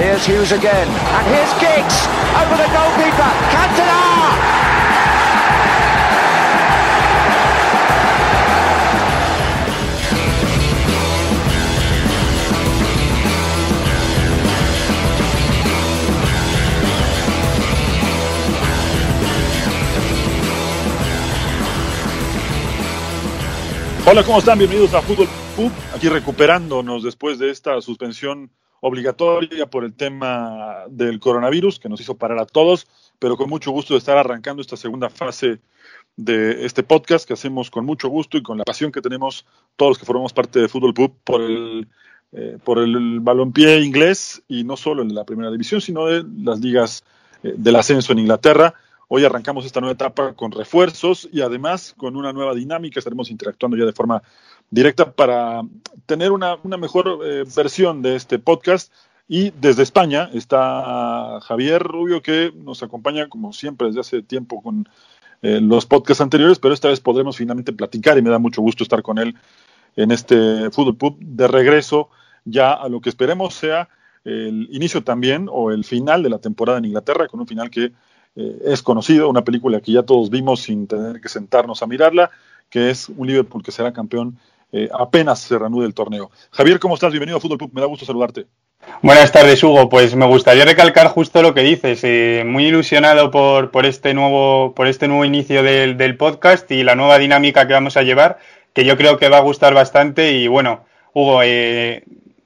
Here's Hughes again. And here's Giggs over the goalkeeper. Cantona! Hola, ¿cómo están? Bienvenidos a Fútbol Pub, aquí recuperándonos después de esta suspensión obligatoria por el tema del coronavirus que nos hizo parar a todos, pero con mucho gusto de estar arrancando esta segunda fase de este podcast que hacemos con mucho gusto y con la pasión que tenemos todos los que formamos parte de Fútbol Pub por el, eh, por el balompié inglés y no solo de la primera división, sino de las ligas eh, del ascenso en Inglaterra. Hoy arrancamos esta nueva etapa con refuerzos y además con una nueva dinámica. Estaremos interactuando ya de forma directa para tener una, mejor eh, versión de este podcast. Y desde España está Javier Rubio, que nos acompaña como siempre desde hace tiempo con eh, los podcasts anteriores, pero esta vez podremos finalmente platicar y me da mucho gusto estar con él en este Fútbol Pub de regreso ya a lo que esperemos sea el inicio también o el final de la temporada en Inglaterra, con un final que eh, es conocido, una película que ya todos vimos sin tener que sentarnos a mirarla, que es un Liverpool que será campeón eh, apenas se reanude el torneo. Javier, ¿cómo estás? Bienvenido a Fútbol Pub, me da gusto saludarte. Buenas tardes, Hugo. Pues me gustaría recalcar justo lo que dices. Eh, muy ilusionado por, por, este nuevo, por este nuevo inicio del, del, podcast y la nueva dinámica que vamos a llevar, que yo creo que va a gustar bastante. Y bueno, Hugo,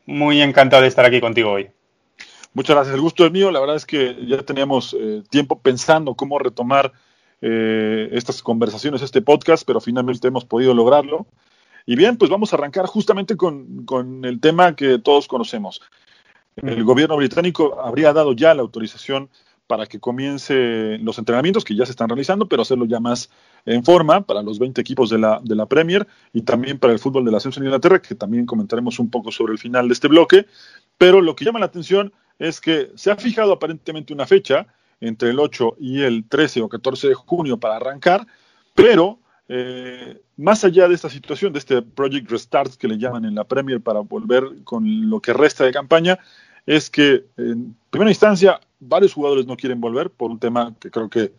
muy encantado de estar aquí contigo hoy. Muchas gracias. El gusto es mío. La verdad es que ya teníamos eh, tiempo pensando cómo retomar eh, estas conversaciones, este podcast, pero finalmente hemos podido lograrlo. Y bien, pues vamos a arrancar justamente con, con el tema que todos conocemos. El gobierno británico habría dado ya la autorización para que comience los entrenamientos que ya se están realizando, pero hacerlo ya más en forma para los 20 equipos de la, de la Premier y también para el fútbol de la Ascenso en Inglaterra, que también comentaremos un poco sobre el final de este bloque. Pero lo que llama la atención es que se ha fijado aparentemente una fecha entre el 8 y el 13 o 14 de junio para arrancar, pero eh, más allá de esta situación, de este Project Restart que le llaman en la Premier para volver con lo que resta de campaña, es que en primera instancia varios jugadores no quieren volver por un tema que creo que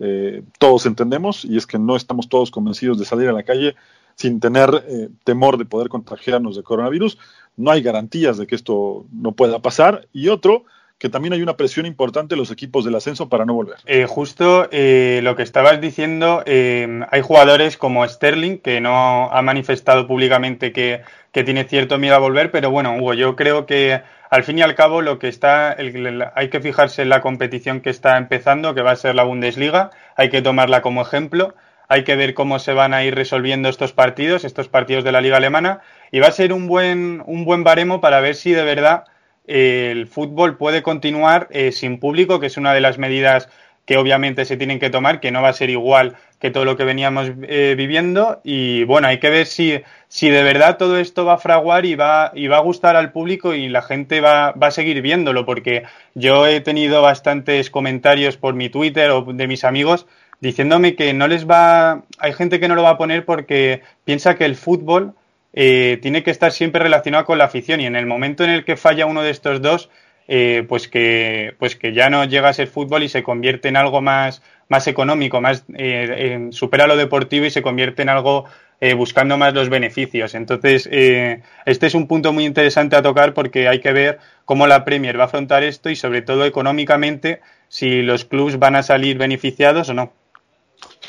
eh, todos entendemos y es que no estamos todos convencidos de salir a la calle sin tener eh, temor de poder contagiarnos de coronavirus. No hay garantías de que esto no pueda pasar. Y otro, que también hay una presión importante en los equipos del ascenso para no volver. Eh, justo eh, lo que estabas diciendo, hay jugadores como Sterling que no ha manifestado públicamente que, tiene cierto miedo a volver, pero bueno, Hugo, yo creo que al fin y al cabo lo que está, el, hay que fijarse en la competición que está empezando, que va a ser la Bundesliga, hay que tomarla como ejemplo hay que ver cómo se van a ir resolviendo estos partidos, estos partidos de la liga alemana, y va a ser un buen, un buen baremo para ver si de verdad eh, el fútbol puede continuar eh, sin público, que es una de las medidas que obviamente se tienen que tomar, que no va a ser igual que todo lo que veníamos eh, viviendo. Y bueno, hay que ver si, si de verdad todo esto va a fraguar y va, y va a gustar al público y la gente va, va a seguir viéndolo, porque yo he tenido bastantes comentarios por mi Twitter o de mis amigos diciéndome que no les va, hay gente que no lo va a poner porque piensa que el fútbol eh, tiene que estar siempre relacionado con la afición y en el momento en el que falla uno de estos dos, eh, pues que pues que ya no llega a ser fútbol y se convierte en algo más más económico, más eh, supera lo deportivo y se convierte en algo eh, buscando más los beneficios. Entonces, eh, este es un punto muy interesante a tocar porque hay que ver cómo la Premier va a afrontar esto y sobre todo económicamente si los clubes van a salir beneficiados o no.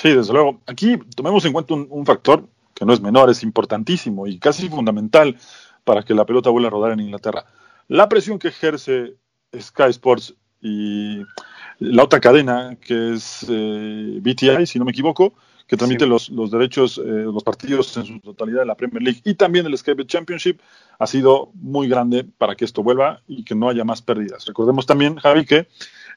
Sí, desde luego. Aquí tomemos en cuenta un, un, factor que no es menor, es importantísimo y casi fundamental para que la pelota vuelva a rodar en Inglaterra. La presión que ejerce Sky Sports y la otra cadena, que es eh, BTI, si no me equivoco, que transmite los, los, derechos, eh, los partidos en su totalidad de la Premier League y también el Sky Championship, ha sido muy grande para que esto vuelva y que no haya más pérdidas. Recordemos también, Javi, que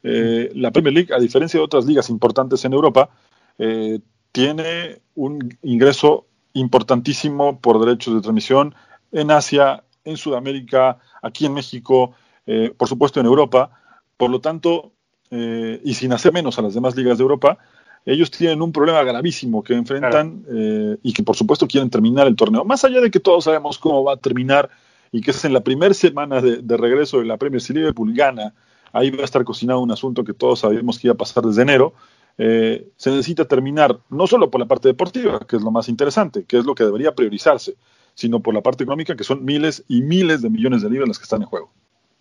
eh, la Premier League, a diferencia de otras ligas importantes en Europa, eh, tiene un ingreso importantísimo por derechos de transmisión en Asia, en Sudamérica, aquí en México, eh, por supuesto en Europa. Por lo tanto, eh, y sin hacer menos a las demás ligas de Europa, ellos tienen un problema gravísimo que enfrentan eh, y que por supuesto quieren terminar el torneo. Más allá de que todos sabemos cómo va a terminar y que es en la primera semana de, regreso de la Premier si Liverpool gana, ahí va a estar cocinado un asunto que todos sabemos que iba a pasar desde enero. Se necesita terminar no solo por la parte deportiva, que es lo más interesante, que es lo que debería priorizarse, sino por la parte económica, que son miles y miles de millones de libras las que están en juego.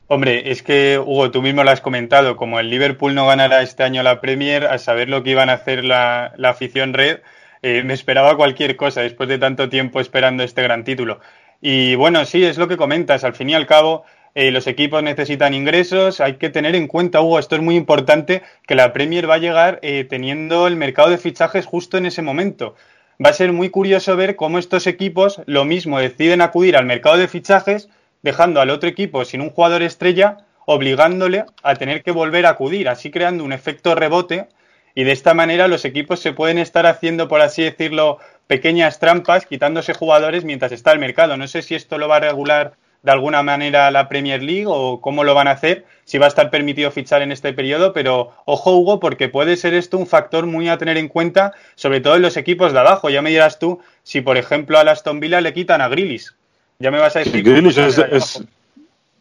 Hombre, es que, Hugo, tú mismo lo has comentado, como el Liverpool no ganará este año la Premier, a saber lo que iban a hacer la, afición red, eh, me esperaba cualquier cosa después de tanto tiempo esperando este gran título. Y bueno, sí, es lo que comentas, al fin y al cabo, eh, los equipos necesitan ingresos, hay que tener en cuenta, Hugo, esto es muy importante, que la Premier va a llegar eh, teniendo el mercado de fichajes justo en ese momento. Va a ser muy curioso ver cómo estos equipos lo mismo deciden acudir al mercado de fichajes dejando al otro equipo sin un jugador estrella, obligándole a tener que volver a acudir, así creando un efecto rebote y de esta manera los equipos se pueden estar haciendo, por así decirlo, pequeñas trampas, quitándose jugadores mientras está el mercado. No sé si esto lo va a regular de alguna manera la Premier League o cómo lo van a hacer, si va a estar permitido fichar en este periodo, pero ojo Hugo, porque puede ser esto un factor muy a tener en cuenta, sobre todo en los equipos de abajo. Ya me dirás tú si, por ejemplo, a Aston Villa le quitan a Grillis, ya me vas a decir. es,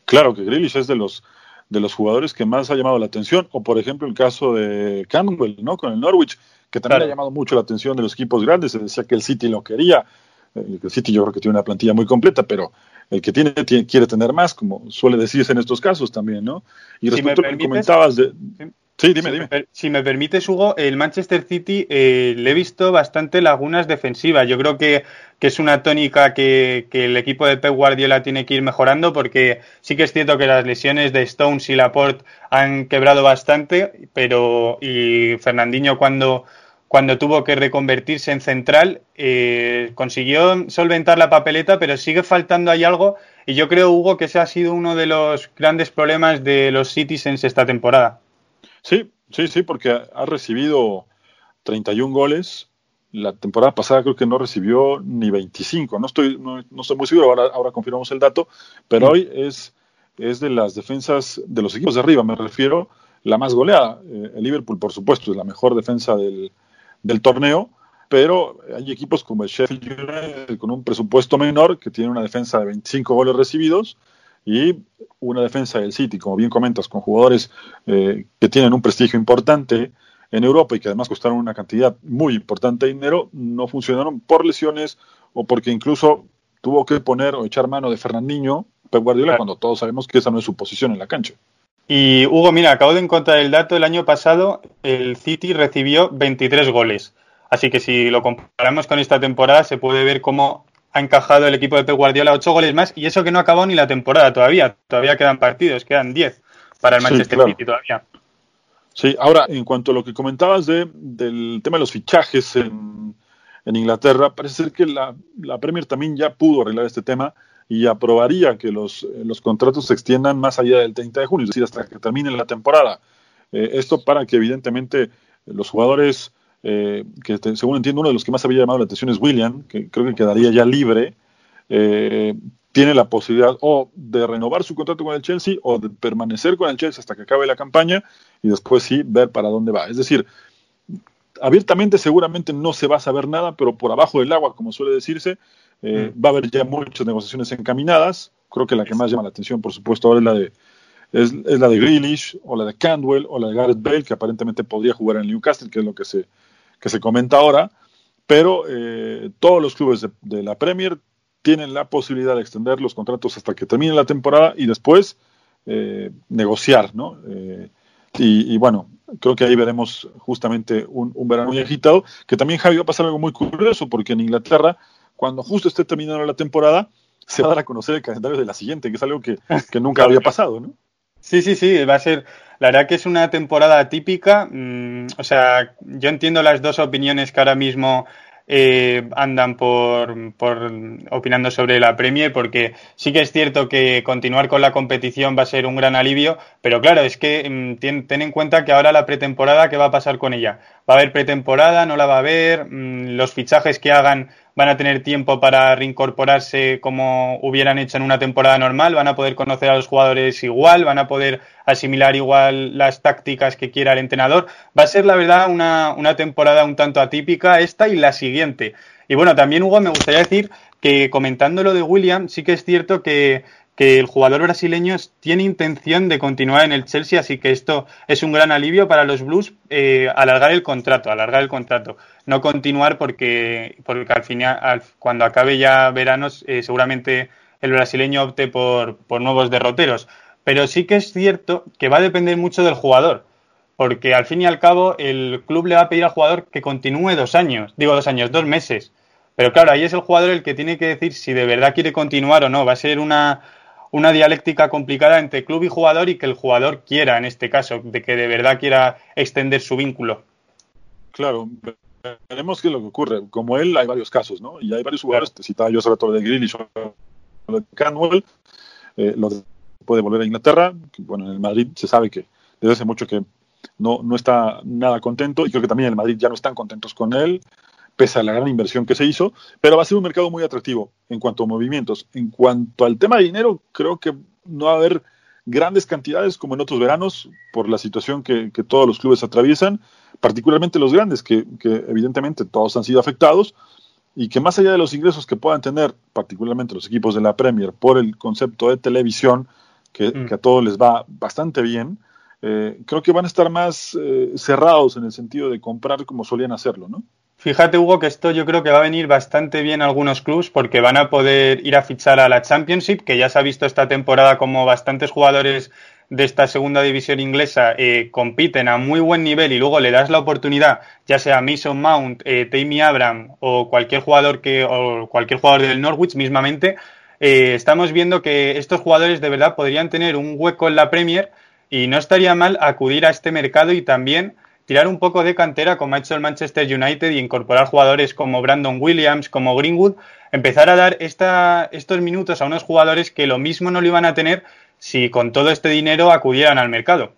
claro que Grealish es de los de los jugadores que más ha llamado la atención, o por ejemplo el caso de Campbell, ¿no? Con el Norwich, que también ha llamado mucho la atención de los equipos grandes, se decía que el City lo quería, eh, el City yo creo que tiene una plantilla muy completa, pero el que tiene, quiere tener más, como suele decirse en estos casos también, ¿no? Y respecto a lo que comentabas de... Sí, dime, si dime. Me, si me permites, Hugo, el Manchester City eh, le he visto bastante lagunas defensivas. Yo creo que, que es una tónica que, que, el equipo de Pep Guardiola tiene que ir mejorando porque sí que es cierto que las lesiones de Stones y Laporte han quebrado bastante, pero y Fernandinho cuando, cuando tuvo que reconvertirse en central eh, consiguió solventar la papeleta, pero sigue faltando ahí algo y yo creo, Hugo, que ese ha sido uno de los grandes problemas de los Citizens esta temporada. Sí, sí, sí, porque ha recibido 31 goles. La temporada pasada creo que no recibió ni 25. No estoy, no, estoy muy seguro, ahora, ahora confirmamos el dato, pero mm. hoy es, es de las defensas de los equipos de arriba, me refiero, la más goleada. Eh, el Liverpool, por supuesto, es la mejor defensa del, del torneo, pero hay equipos como el Sheffield United con un presupuesto menor que tiene una defensa de 25 goles recibidos y una defensa del City, como bien comentas, con jugadores eh, que tienen un prestigio importante en Europa y que además costaron una cantidad muy importante de dinero, no funcionaron por lesiones o porque incluso tuvo que poner o echar mano de Fernandinho, Pep Guardiola, cuando todos sabemos que esa no es su posición en la cancha. Y Hugo, mira, acabo de encontrar el dato, el año pasado el City recibió 23 goles. Así que si lo comparamos con esta temporada, se puede ver cómo ha encajado el equipo de Pep Guardiola ocho goles más y eso que no ha acabado ni la temporada todavía. Todavía quedan partidos, quedan diez para el Manchester City todavía. Sí, ahora, en cuanto a lo que comentabas de, del tema de los fichajes en, Inglaterra, parece ser que la, Premier también ya pudo arreglar este tema y aprobaría que los, los contratos se extiendan más allá del 30 de junio, es decir, hasta que termine la temporada. Eh, esto para que evidentemente los jugadores eh, que según entiendo uno de los que más había llamado la atención es William, que creo que quedaría ya libre, eh, tiene la posibilidad o de renovar su contrato con el Chelsea o de permanecer con el Chelsea hasta que acabe la campaña y después sí ver para dónde va. Es decir, abiertamente seguramente no se va a saber nada, pero por abajo del agua, como suele decirse, eh, mm. va a haber ya muchas negociaciones encaminadas. Creo que la que más llama la atención, por supuesto, ahora es la de es, es la de Grealish o la de Candwell o la de Gareth Bale, que aparentemente podría jugar en el Newcastle, que es lo que se que se comenta ahora, pero eh, todos los clubes de, la Premier tienen la posibilidad de extender los contratos hasta que termine la temporada y después eh, negociar, ¿no? Y, bueno, creo que ahí veremos justamente un, verano muy agitado, que también Javi va a pasar algo muy curioso, porque en Inglaterra, cuando justo esté terminando la temporada, se va a dar a conocer el calendario de la siguiente, que es algo que, que nunca había pasado, ¿no? Sí, sí, sí, va a ser La verdad que es una temporada típica. Mm, o sea, yo entiendo las dos opiniones que ahora mismo eh, andan por, por, opinando sobre la Premier, porque sí que es cierto que continuar con la competición va a ser un gran alivio, pero claro, es que mm, ten, ten, en cuenta que ahora la pretemporada, ¿qué va a pasar con ella? ¿Va a haber pretemporada? ¿No la va a haber? Mm, ¿Los fichajes que hagan van a tener tiempo para reincorporarse como hubieran hecho en una temporada normal, van a poder conocer a los jugadores igual, van a poder asimilar igual las tácticas que quiera el entrenador. Va a ser, la verdad, una, una temporada un tanto atípica esta y la siguiente. Y bueno, también, Hugo, me gustaría decir que comentando lo de William, sí que es cierto que que el jugador brasileño tiene intención de continuar en el Chelsea, así que esto es un gran alivio para los Blues eh, alargar el contrato, alargar el contrato, no continuar porque, porque al final, al, cuando acabe ya veranos, eh, seguramente el brasileño opte por, por nuevos derroteros. Pero sí que es cierto que va a depender mucho del jugador, porque al fin y al cabo el club le va a pedir al jugador que continúe dos años, digo dos años, dos meses. Pero claro, ahí es el jugador el que tiene que decir si de verdad quiere continuar o no. Va a ser una, una dialéctica complicada entre club y jugador y que el jugador quiera, en este caso, de que de verdad quiera extender su vínculo. Claro, veremos qué es lo que ocurre. Como él, hay varios casos, ¿no? Y hay varios jugadores, claro. te citaba yo sobre todo de Grealish o de Canwell, eh, lo de, puede volver a Inglaterra, que, bueno, en el Madrid se sabe que desde hace mucho que no, no está nada contento y creo que también en el Madrid ya no están contentos con él pese a la gran inversión que se hizo, pero va a ser un mercado muy atractivo en cuanto a movimientos. En cuanto al tema de dinero, creo que no va a haber grandes cantidades como en otros veranos por la situación que, que todos los clubes atraviesan, particularmente los grandes, que, que, evidentemente todos han sido afectados y que más allá de los ingresos que puedan tener, particularmente los equipos de la Premier, por el concepto de televisión, que, mm. que a todos les va bastante bien, eh, creo que van a estar más eh, cerrados en el sentido de comprar como solían hacerlo, ¿no? Fíjate, Hugo, que esto yo creo que va a venir bastante bien a algunos clubs porque van a poder ir a fichar a la Championship, que ya se ha visto esta temporada como bastantes jugadores de esta segunda división inglesa eh, compiten a muy buen nivel y luego le das la oportunidad, ya sea Mason Mount, eh, Tammy Abraham o cualquier jugador que o cualquier jugador del Norwich mismamente, eh, estamos viendo que estos jugadores de verdad podrían tener un hueco en la Premier y no estaría mal acudir a este mercado y también tirar un poco de cantera como ha hecho el Manchester United y incorporar jugadores como Brandon Williams, como Greenwood, empezar a dar esta, estos minutos a unos jugadores que lo mismo no lo iban a tener si con todo este dinero acudieran al mercado.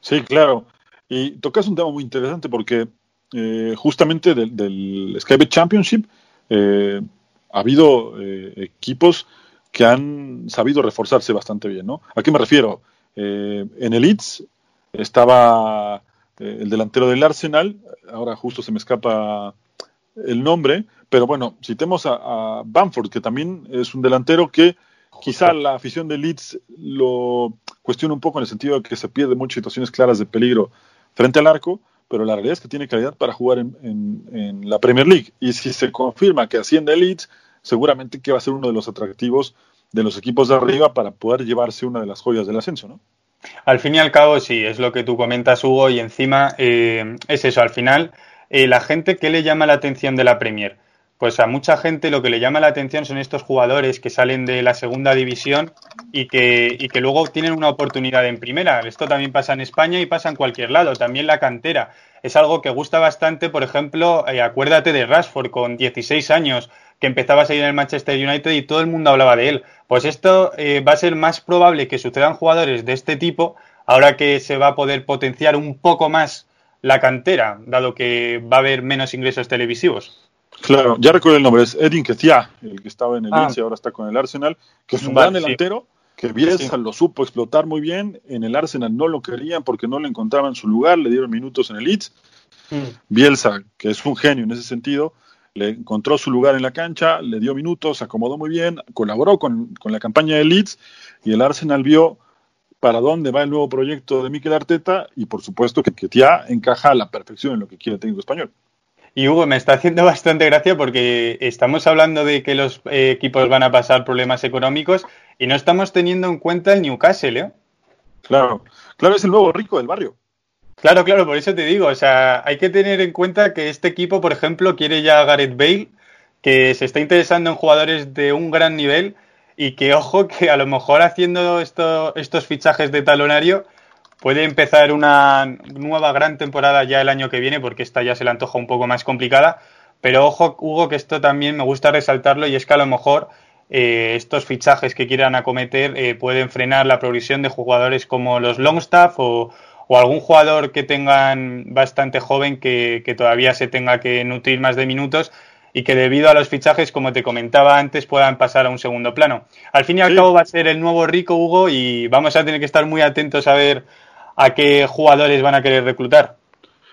Sí, claro. Y tocas un tema muy interesante porque eh, justamente del, del Skybet Championship eh, ha habido eh, equipos que han sabido reforzarse bastante bien, ¿no? ¿A qué me refiero? en el Leeds estaba eh, el delantero del Arsenal, ahora justo se me escapa el nombre, pero bueno, citemos a, Bamford, que también es un delantero que quizá la afición de Leeds lo cuestiona un poco en el sentido de que se pierde muchas situaciones claras de peligro frente al arco, pero la realidad es que tiene calidad para jugar en, en, en la Premier League. Y si se confirma que asciende Leeds, seguramente que va a ser uno de los atractivos de los equipos de arriba para poder llevarse una de las joyas del ascenso, ¿no? Al fin y al cabo, sí, es lo que tú comentas, Hugo, y encima eh, es eso, al final, eh, la gente, ¿qué le llama la atención de la Premier? Pues a mucha gente lo que le llama la atención son estos jugadores que salen de la segunda división y que, y que luego tienen una oportunidad en primera. Esto también pasa en España y pasa en cualquier lado, también la cantera. Es algo que gusta bastante, por ejemplo, eh, acuérdate de Rashford con 16 años, que empezaba a seguir en el Manchester United y todo el mundo hablaba de él. Pues esto eh, va a ser más probable que sucedan jugadores de este tipo ahora que se va a poder potenciar un poco más la cantera, dado que va a haber menos ingresos televisivos. Claro, ya recuerdo el nombre, es Edin Ketia, el que estaba en el ah. y ahora está con el Arsenal, que es un vale, gran delantero, sí. que Bielsa sí. lo supo explotar muy bien, en el Arsenal no lo querían porque no le encontraban su lugar, le dieron minutos en el Leeds. Mm. Bielsa, que es un genio en ese sentido, le encontró su lugar en la cancha, le dio minutos, acomodó muy bien, colaboró con, con la campaña de Leeds y el Arsenal vio para dónde va el nuevo proyecto de Mikel Arteta y por supuesto que Ketia encaja a la perfección en lo que quiere el técnico español. Y Hugo, me está haciendo bastante gracia porque estamos hablando de que los eh, equipos van a pasar problemas económicos y no estamos teniendo en cuenta el Newcastle, ¿eh? Claro, claro, es el nuevo rico del barrio. Claro, claro, por eso te digo, o sea, hay que tener en cuenta que este equipo, por ejemplo, quiere ya a Gareth Bale, que se está interesando en jugadores de un gran nivel y que, ojo, que a lo mejor haciendo esto, estos fichajes de talonario puede empezar una nueva gran temporada ya el año que viene, porque esta ya se le antoja un poco más complicada. Pero ojo, Hugo, que esto también me gusta resaltarlo y es que a lo mejor eh, estos fichajes que quieran acometer eh, pueden frenar la progresión de jugadores como los Longstaff o, o algún jugador que tengan bastante joven que, que, todavía se tenga que nutrir más de minutos y que debido a los fichajes, como te comentaba antes, puedan pasar a un segundo plano. Al fin y al sí. cabo va a ser el nuevo rico, Hugo, y vamos a tener que estar muy atentos a ver a qué jugadores van a querer reclutar.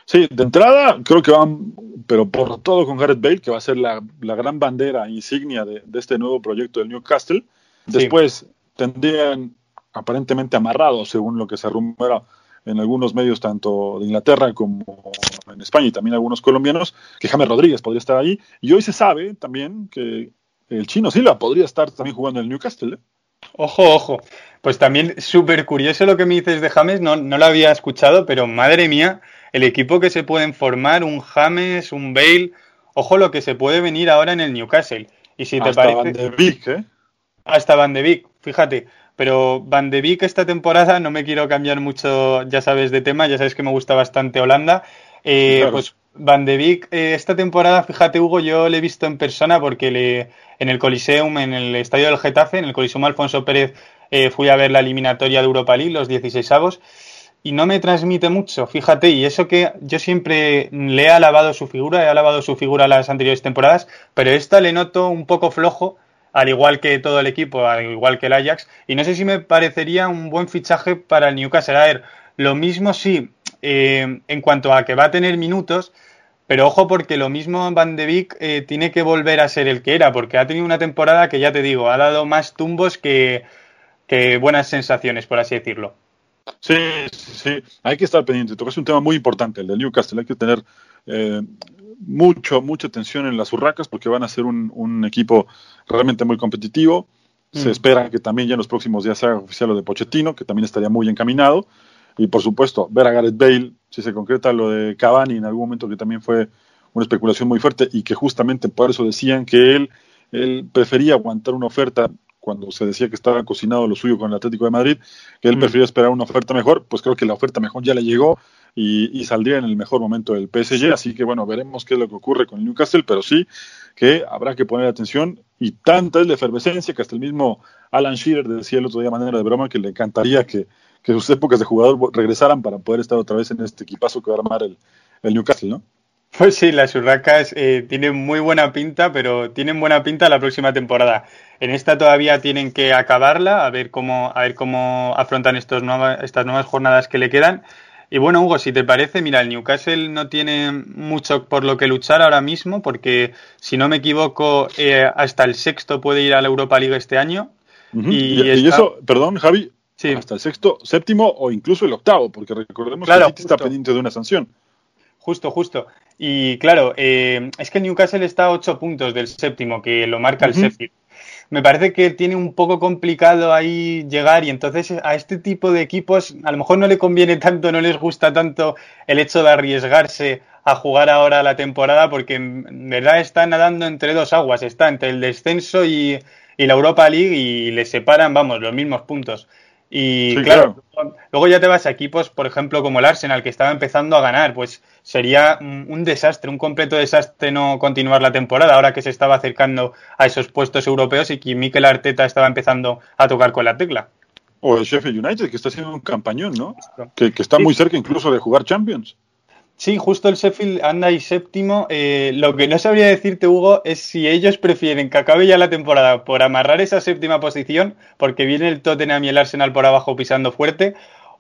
Sí, de entrada creo que van, pero por todo con Gareth Bale, que va a ser la, la gran bandera insignia de, de, este nuevo proyecto del Newcastle. Después sí. tendrían aparentemente amarrado, según lo que se rumora en algunos medios, tanto de Inglaterra como en España y también algunos colombianos, que James Rodríguez podría estar ahí. Y hoy se sabe también que el chino Silva podría estar también jugando en el Newcastle. ¿eh? Ojo, ojo. Pues también súper curioso lo que me dices de James, no, no lo había escuchado, pero madre mía, el equipo que se pueden formar, un James, un Bale, ojo lo que se puede venir ahora en el Newcastle. Y si te Hasta parece... Van de Beek, ¿eh? Hasta Van de Beek, fíjate. Pero Van de Beek esta temporada, no me quiero cambiar mucho, ya sabes, de tema, ya sabes que me gusta bastante Holanda. Eh, claro. Pues Van de Beek, eh, esta temporada, fíjate Hugo, yo le he visto en persona porque le, en el Coliseum, en el estadio del Getafe, en el Coliseum Alfonso Pérez, eh, fui a ver la eliminatoria de Europa League, los 16 avos, y no me transmite mucho, fíjate, y eso que yo siempre le he alabado su figura, he alabado su figura las anteriores temporadas, pero esta le noto un poco flojo, al igual que todo el equipo, al igual que el Ajax, y no sé si me parecería un buen fichaje para el Newcastle. A ver, lo mismo sí, eh, en cuanto a que va a tener minutos, pero ojo porque lo mismo Van de Beek eh, tiene que volver a ser el que era, porque ha tenido una temporada que ya te digo, ha dado más tumbos que, buenas sensaciones, por así decirlo. Sí, sí, hay que estar pendiente. Tocas un tema muy importante, el del Newcastle. Hay que tener eh, mucho, mucha atención en las urracas porque van a ser un, un equipo realmente muy competitivo. Se mm. espera que también ya en los próximos días sea oficial lo de Pochettino, que también estaría muy encaminado. Y por supuesto, ver a Gareth Bale, si se concreta lo de Cavani en algún momento que también fue una especulación muy fuerte y que justamente por eso decían que él, él prefería aguantar una oferta cuando se decía que estaba cocinado lo suyo con el Atlético de Madrid, que él mm. prefería esperar una oferta mejor, pues creo que la oferta mejor ya le llegó y, y, saldría en el mejor momento del PSG, así que bueno, veremos qué es lo que ocurre con el Newcastle, pero sí que habrá que poner atención y tanta es la efervescencia que hasta el mismo Alan Shearer decía el otro día manera de broma que le encantaría que, que sus épocas de jugador regresaran para poder estar otra vez en este equipazo que va a armar el, el Newcastle, ¿no? Pues sí, las urracas eh, tienen muy buena pinta, pero tienen buena pinta la próxima temporada. En esta todavía tienen que acabarla, a ver cómo, a ver cómo afrontan estos nueva, estas nuevas jornadas que le quedan. Y bueno, Hugo, si te parece, mira, el Newcastle no tiene mucho por lo que luchar ahora mismo, porque si no me equivoco, eh, hasta el sexto puede ir a la Europa League este año. Uh -huh. y, y, está... y, eso, perdón, Javi, sí. hasta el sexto, séptimo o incluso el octavo, porque recordemos claro, que el City está pendiente de una sanción. Justo, justo. Y claro, eh, es que el Newcastle está a ocho puntos del séptimo, que lo marca el uh -huh. Sheffield. Me parece que tiene un poco complicado ahí llegar y entonces a este tipo de equipos a lo mejor no le conviene tanto, no les gusta tanto el hecho de arriesgarse a jugar ahora la temporada porque en verdad está nadando entre dos aguas, está entre el descenso y, y la Europa League y le separan, vamos, los mismos puntos. Y sí, claro, claro, luego ya te vas a equipos, por ejemplo, como el Arsenal, que estaba empezando a ganar, pues sería un desastre, un completo desastre no continuar la temporada, ahora que se estaba acercando a esos puestos europeos y que Mikel Arteta estaba empezando a tocar con la tecla. O el Sheffield United, que está haciendo un campañón, ¿no? Que, que está muy cerca incluso de jugar Champions. Sí, justo el Sheffield anda ahí séptimo. Eh, lo que no sabría decirte, Hugo, es si ellos prefieren que acabe ya la temporada por amarrar esa séptima posición, porque viene el Tottenham y el Arsenal por abajo pisando fuerte,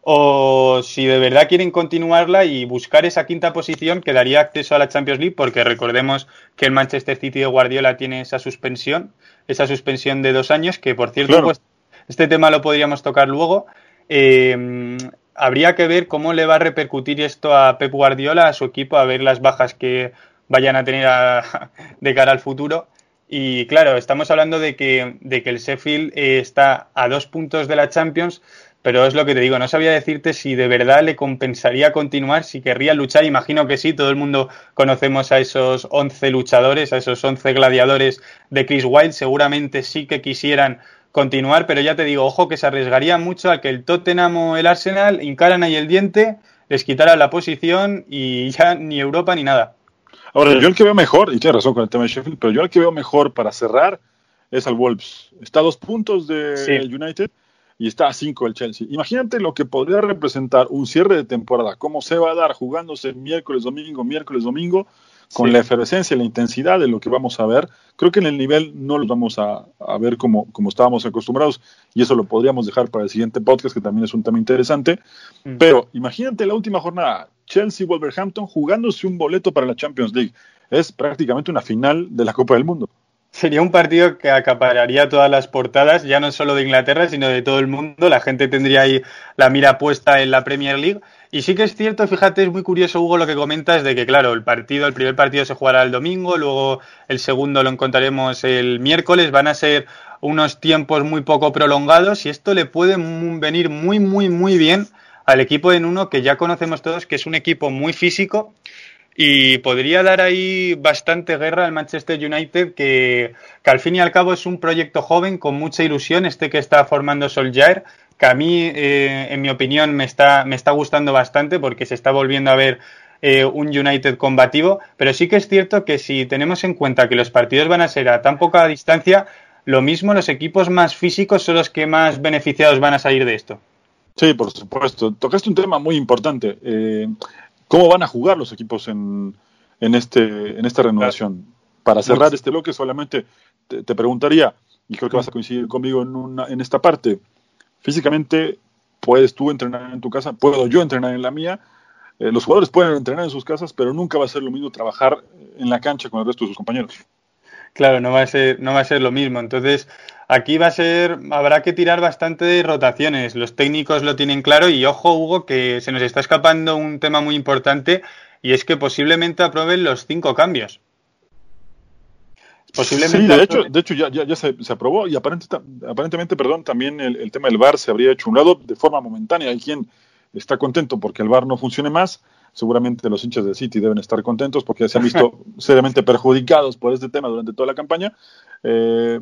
o si de verdad quieren continuarla y buscar esa quinta posición que daría acceso a la Champions League, porque recordemos que el Manchester City de Guardiola tiene esa suspensión, esa suspensión de dos años, que por cierto, claro. pues este tema lo podríamos tocar luego. Eh, habría que ver cómo le va a repercutir esto a Pep Guardiola, a su equipo, a ver las bajas que vayan a tener a, de cara al futuro. Y claro, estamos hablando de que, de que el Sheffield eh, está a dos puntos de la Champions, pero es lo que te digo, no sabía decirte si de verdad le compensaría continuar, si querría luchar, imagino que sí, todo el mundo conocemos a esos 11 luchadores, a esos 11 gladiadores de Chris Wilde, seguramente sí que quisieran continuar, pero ya te digo, ojo que se arriesgaría mucho a que el Tottenham o el Arsenal hincaran ahí el diente, les quitaran la posición y ya ni Europa ni nada. Ahora, yo el que veo mejor, y tienes razón con el tema de Sheffield, pero yo el que veo mejor para cerrar es al Wolves. Está a dos puntos de Sí. United y está a cinco el Chelsea. Imagínate lo que podría representar un cierre de temporada, cómo se va a dar jugándose miércoles, domingo, miércoles, domingo, con Sí. la efervescencia y la intensidad de lo que vamos a ver. Creo que en el nivel no lo vamos a, a ver como, como estábamos acostumbrados y eso lo podríamos dejar para el siguiente podcast, que también es un tema interesante. Mm. Pero imagínate la última jornada, Chelsea-Wolverhampton jugándose un boleto para la Champions League. Es prácticamente una final de la Copa del Mundo. Sería un partido que acapararía todas las portadas, ya no solo de Inglaterra, sino de todo el mundo. La gente tendría ahí la mira puesta en la Premier League. Y sí que es cierto, fíjate, es muy curioso, Hugo, lo que comentas de que, claro, el partido, el primer partido se jugará el domingo, luego el segundo lo encontraremos el miércoles. Van a ser unos tiempos muy poco prolongados y esto le puede venir muy, muy, muy bien al equipo de Nuno, que ya conocemos todos que es un equipo muy físico y podría dar ahí bastante guerra al Manchester United, que, que al fin y al cabo es un proyecto joven con mucha ilusión, este que está formando Solskjaer, que a mí, eh, en mi opinión, me está, me está gustando bastante porque se está volviendo a ver eh, un United combativo, pero sí que es cierto que si tenemos en cuenta que los partidos van a ser a tan poca distancia, lo mismo los equipos más físicos son los que más beneficiados van a salir de esto. Sí, por supuesto. Tocaste un tema muy importante. Eh, ¿Cómo van a jugar los equipos en, en, este, en esta renovación? Para cerrar este bloque, solamente te, te preguntaría, y creo que vas a coincidir conmigo en, una, en esta parte, físicamente puedes tú entrenar en tu casa, puedo yo entrenar en la mía, eh, los jugadores pueden entrenar en sus casas, pero nunca va a ser lo mismo trabajar en la cancha con el resto de sus compañeros. Claro, no va a ser, no va a ser lo mismo. Entonces, aquí va a ser, habrá que tirar bastante de rotaciones. Los técnicos lo tienen claro y ojo, Hugo, que se nos está escapando un tema muy importante y es que posiblemente aprueben los cinco cambios. Posiblemente sí, de hecho, de hecho ya, ya, ya se, se aprobó y aparente- aparentemente, perdón, también el, el tema del VAR se habría hecho a un lado de forma momentánea. Hay quien está contento porque el VAR no funcione más. Seguramente los hinchas de City deben estar contentos porque se han visto seriamente perjudicados por este tema durante toda la campaña. Eh,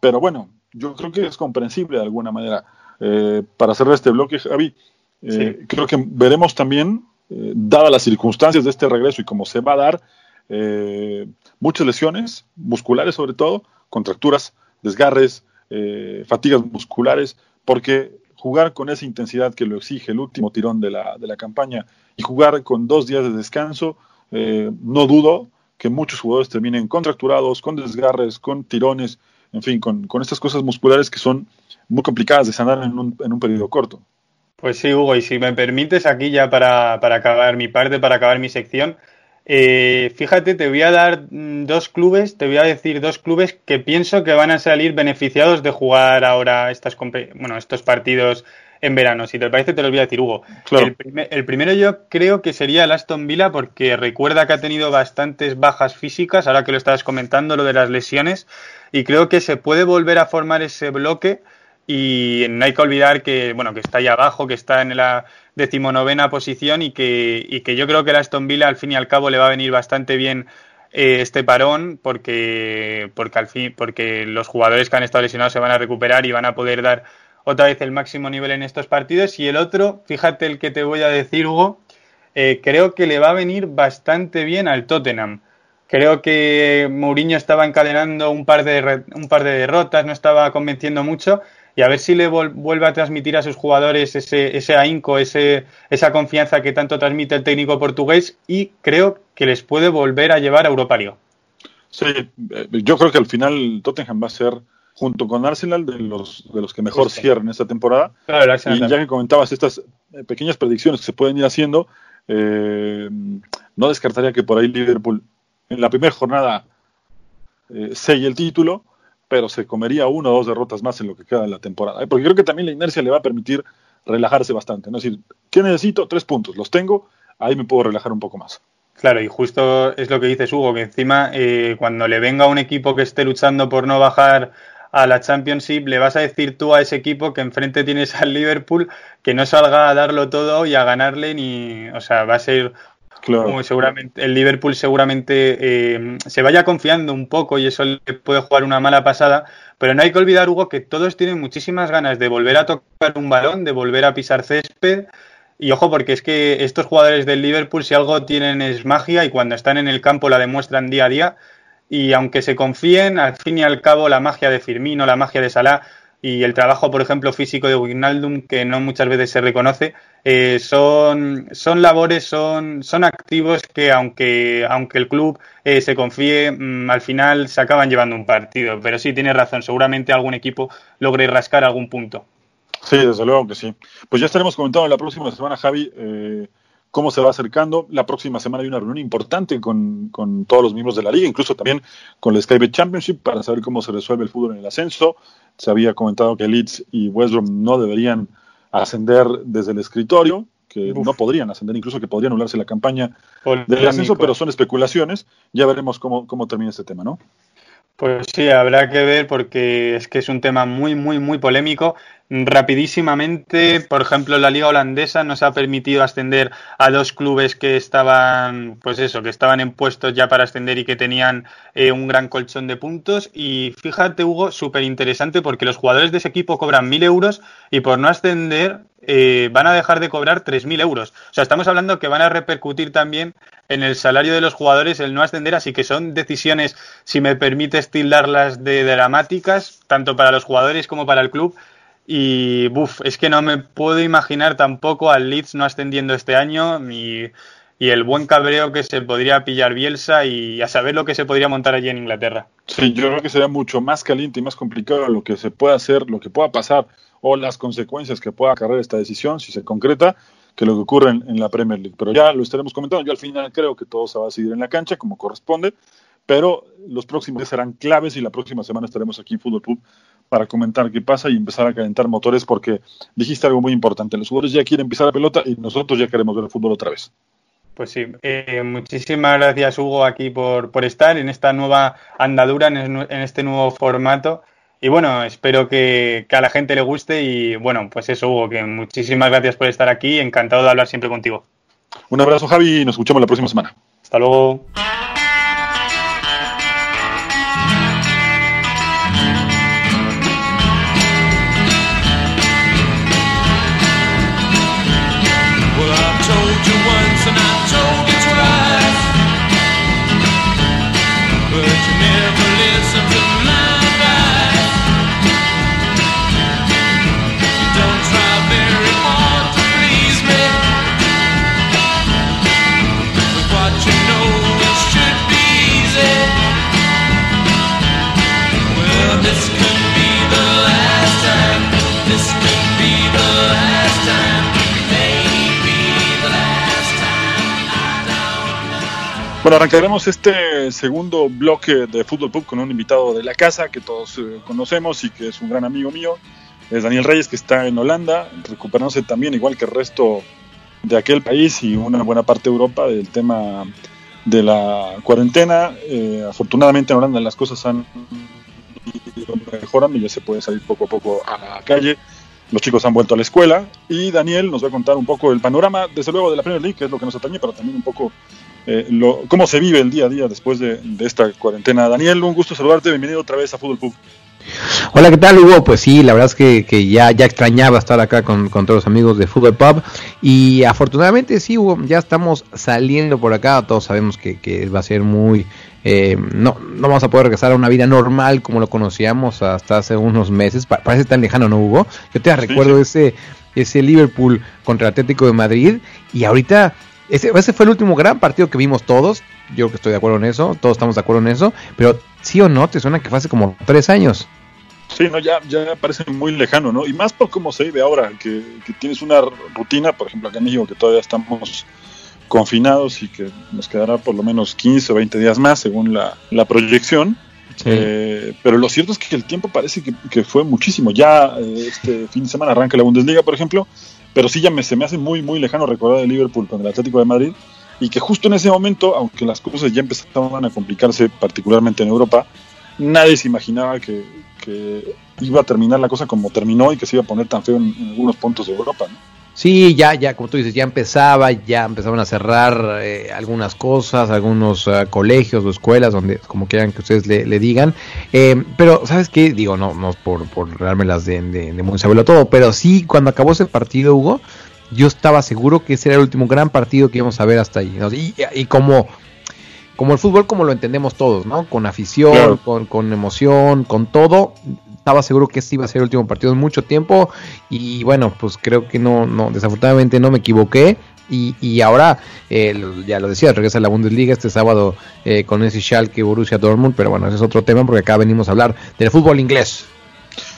pero bueno, yo creo que es comprensible de alguna manera. Eh, para cerrar este bloque, Javi, eh, Sí. creo que veremos también, eh, dadas las circunstancias de este regreso y cómo se va a dar, eh, muchas lesiones, musculares sobre todo, contracturas, desgarres, eh, fatigas musculares, porque jugar con esa intensidad que lo exige el último tirón de la, de la campaña y jugar con dos días de descanso, eh, no dudo que muchos jugadores terminen contracturados, con desgarres, con tirones, en fin, con, con estas cosas musculares que son muy complicadas de sanar en un, en un periodo corto. Pues sí, Hugo, y si me permites aquí ya para, para acabar mi parte, para acabar mi sección, eh, fíjate, te voy a dar mm, dos clubes, te voy a decir dos clubes que pienso que van a salir beneficiados de jugar ahora estas, bueno, estos partidos en verano. Si te parece, te los voy a decir, Hugo. Claro. El, el primero yo creo que sería el Aston Villa porque recuerda que ha tenido bastantes bajas físicas, ahora que lo estabas comentando, lo de las lesiones, y creo que se puede volver a formar ese bloque y no hay que olvidar que bueno que está ahí abajo, que está en la decimonovena posición y que, y que yo creo que el Aston Villa al fin y al cabo le va a venir bastante bien eh, este parón porque porque al fin porque los jugadores que han estado lesionados se van a recuperar y van a poder dar otra vez el máximo nivel en estos partidos y el otro, fíjate el que te voy a decir Hugo, eh, creo que le va a venir bastante bien al Tottenham. Creo que Mourinho estaba encadenando un par de, un par de derrotas, no estaba convenciendo mucho. Y a ver si le vuelve a transmitir a sus jugadores ese, ese ahínco, ese, esa confianza que tanto transmite el técnico portugués. Y creo que les puede volver a llevar a Europa League. Sí, eh, yo creo que al final Tottenham va a ser, junto con Arsenal, de los, de los que mejor Justo. cierran esta temporada. Claro, Y ya que comentabas estas eh, pequeñas predicciones que se pueden ir haciendo, eh, no descartaría que por ahí Liverpool en la primera jornada eh, selle el título, pero se comería una o dos derrotas más en lo que queda de la temporada. ¿eh? Porque creo que también la inercia le va a permitir relajarse bastante. ¿no? Es decir, ¿qué necesito? Tres puntos. Los tengo, ahí me puedo relajar un poco más. Claro, y justo es lo que dices Hugo, que encima eh, cuando le venga un equipo que esté luchando por no bajar a la Championship, le vas a decir tú a ese equipo que enfrente tienes al Liverpool que no salga a darlo todo y a ganarle ni, o sea, va a ser Seguramente el Liverpool seguramente eh, se vaya confiando un poco y eso le puede jugar una mala pasada pero no hay que olvidar, Hugo, que todos tienen muchísimas ganas de volver a tocar un balón, de volver a pisar césped. Y ojo, porque es que estos jugadores del Liverpool, si algo tienen es magia y cuando están en el campo la demuestran día a día. Y aunque se confíen, al fin y al cabo, la magia de Firmino, la magia de Salah y el trabajo, por ejemplo, físico de Wijnaldum, que no muchas veces se reconoce, eh, son, son labores, son, son activos que aunque, aunque el club eh, se confíe, mm, al final se acaban llevando un partido. Pero sí, tiene razón, seguramente algún equipo logre rascar algún punto. Sí, desde luego que sí. Pues ya estaremos comentando la próxima semana, Javi, eh, cómo se va acercando. La próxima semana hay una reunión importante con, con todos los miembros de la liga, incluso también con el Skybet Championship, para saber cómo se resuelve el fútbol en el ascenso. Se había comentado que Leeds y West Brom no deberían ascender desde el escritorio, que Uf. no podrían ascender, incluso que podría anularse la campaña del ascenso, pero son especulaciones. Ya veremos cómo, cómo termina este tema, ¿no? Pues sí, habrá que ver porque es que es un tema muy, muy, muy polémico. Rapidísimamente, por ejemplo, la liga holandesa nos ha permitido ascender a dos clubes que estaban, pues eso, que estaban en puestos ya para ascender y que tenían eh, un gran colchón de puntos. Y fíjate, Hugo, súper interesante porque los jugadores de ese equipo cobran 1.000 euros y por no ascender eh, van a dejar de cobrar 3.000 euros. O sea, estamos hablando que van a repercutir también en el salario de los jugadores el no ascender, así que son decisiones, si me permites tildarlas de dramáticas, tanto para los jugadores como para el club. Y buf, es que no me puedo imaginar tampoco al Leeds no ascendiendo este año y, y el buen cabreo que se podría pillar Bielsa y a saber lo que se podría montar allí en Inglaterra. Sí, yo creo que sería mucho más caliente y más complicado lo que se pueda hacer, lo que pueda pasar o las consecuencias que pueda acarrear esta decisión si se concreta que lo que ocurre en, en la Premier League. Pero ya lo estaremos comentando. Yo al final creo que todo se va a seguir en la cancha como corresponde, pero los próximos días serán claves y la próxima semana estaremos aquí en Fútbol Club para comentar qué pasa y empezar a calentar motores porque dijiste algo muy importante. Los jugadores ya quieren pisar la pelota y nosotros ya queremos ver el fútbol otra vez. Pues sí, eh, muchísimas gracias Hugo aquí por, por estar en esta nueva andadura, en, en este nuevo formato. Y bueno, espero que, que, a la gente le guste y bueno, pues eso Hugo, que muchísimas gracias por estar aquí, encantado de hablar siempre contigo. Un abrazo Javi y nos escuchamos la próxima semana. Hasta luego. Bueno, arrancaremos este segundo bloque de Fútbol Pub con un invitado de la casa que todos eh, conocemos y que es un gran amigo mío. Es Daniel Reyes, que está en Holanda, recuperándose también, igual que el resto de aquel país y una buena parte de Europa, del tema de la cuarentena. Eh, afortunadamente en Holanda las cosas han ido mejorando y ya se puede salir poco a poco a la calle. Los chicos han vuelto a la escuela y Daniel nos va a contar un poco el panorama, desde luego, de la Premier League, que es lo que nos atañe, pero también un poco eh, lo, cómo se vive el día a día después de, de, esta cuarentena. Daniel, un gusto saludarte, bienvenido otra vez a Fútbol Pub. Hola, ¿qué tal Hugo? Pues sí, la verdad es que, que ya, ya extrañaba estar acá con, con, todos los amigos de Fútbol Pub y afortunadamente sí, Hugo, ya estamos saliendo por acá, todos sabemos que, que va a ser muy... Eh, no, no vamos a poder regresar a una vida normal como lo conocíamos hasta hace unos meses, pa parece tan lejano, ¿no, Hugo? Yo te recuerdo sí, ese ese Liverpool contra Atlético de Madrid y ahorita ese, ese, fue el último gran partido que vimos todos. Yo que estoy de acuerdo en eso, todos estamos de acuerdo en eso. Pero sí o no, te suena que fue hace como tres años. Sí, no, ya, ya parece muy lejano, ¿no? Y más por cómo se vive ahora, que, que, tienes una rutina, por ejemplo, acá en México, que todavía estamos confinados y que nos quedará por lo menos 15 o 20 días más, según la, la proyección. Sí. Eh, pero lo cierto es que el tiempo parece que, que fue muchísimo. Ya eh, este fin de semana arranca la Bundesliga, por ejemplo, pero sí ya me, se me hace muy, muy lejano recordar el Liverpool con el Atlético de Madrid y que justo en ese momento, aunque las cosas ya empezaban a complicarse, particularmente en Europa, nadie se imaginaba que, iba a terminar la cosa como terminó y que se iba a poner tan feo en, en algunos puntos de Europa. ¿no? Sí, ya, ya, como tú dices, ya empezaba, ya empezaban a cerrar eh, algunas cosas, algunos uh, colegios o escuelas, donde, como quieran que ustedes le, le digan. Eh, pero, ¿sabes qué? Digo, no, no por, por dármelas de, de, de muy saberlo todo, pero sí, cuando acabó ese partido, Hugo, yo estaba seguro que ese era el último gran partido que íbamos a ver hasta ahí. ¿no? Y, y, como, como el fútbol, como lo entendemos todos, ¿no? Con afición, claro. con, con emoción, con todo estaba seguro que este iba a ser el último partido en mucho tiempo y bueno, pues creo que no, no desafortunadamente no me equivoqué. Y, y ahora, eh, ya lo decía, regresa a la Bundesliga este sábado eh, con ese Schalke Borussia Dortmund, pero bueno, ese es otro tema porque acá venimos a hablar del fútbol inglés.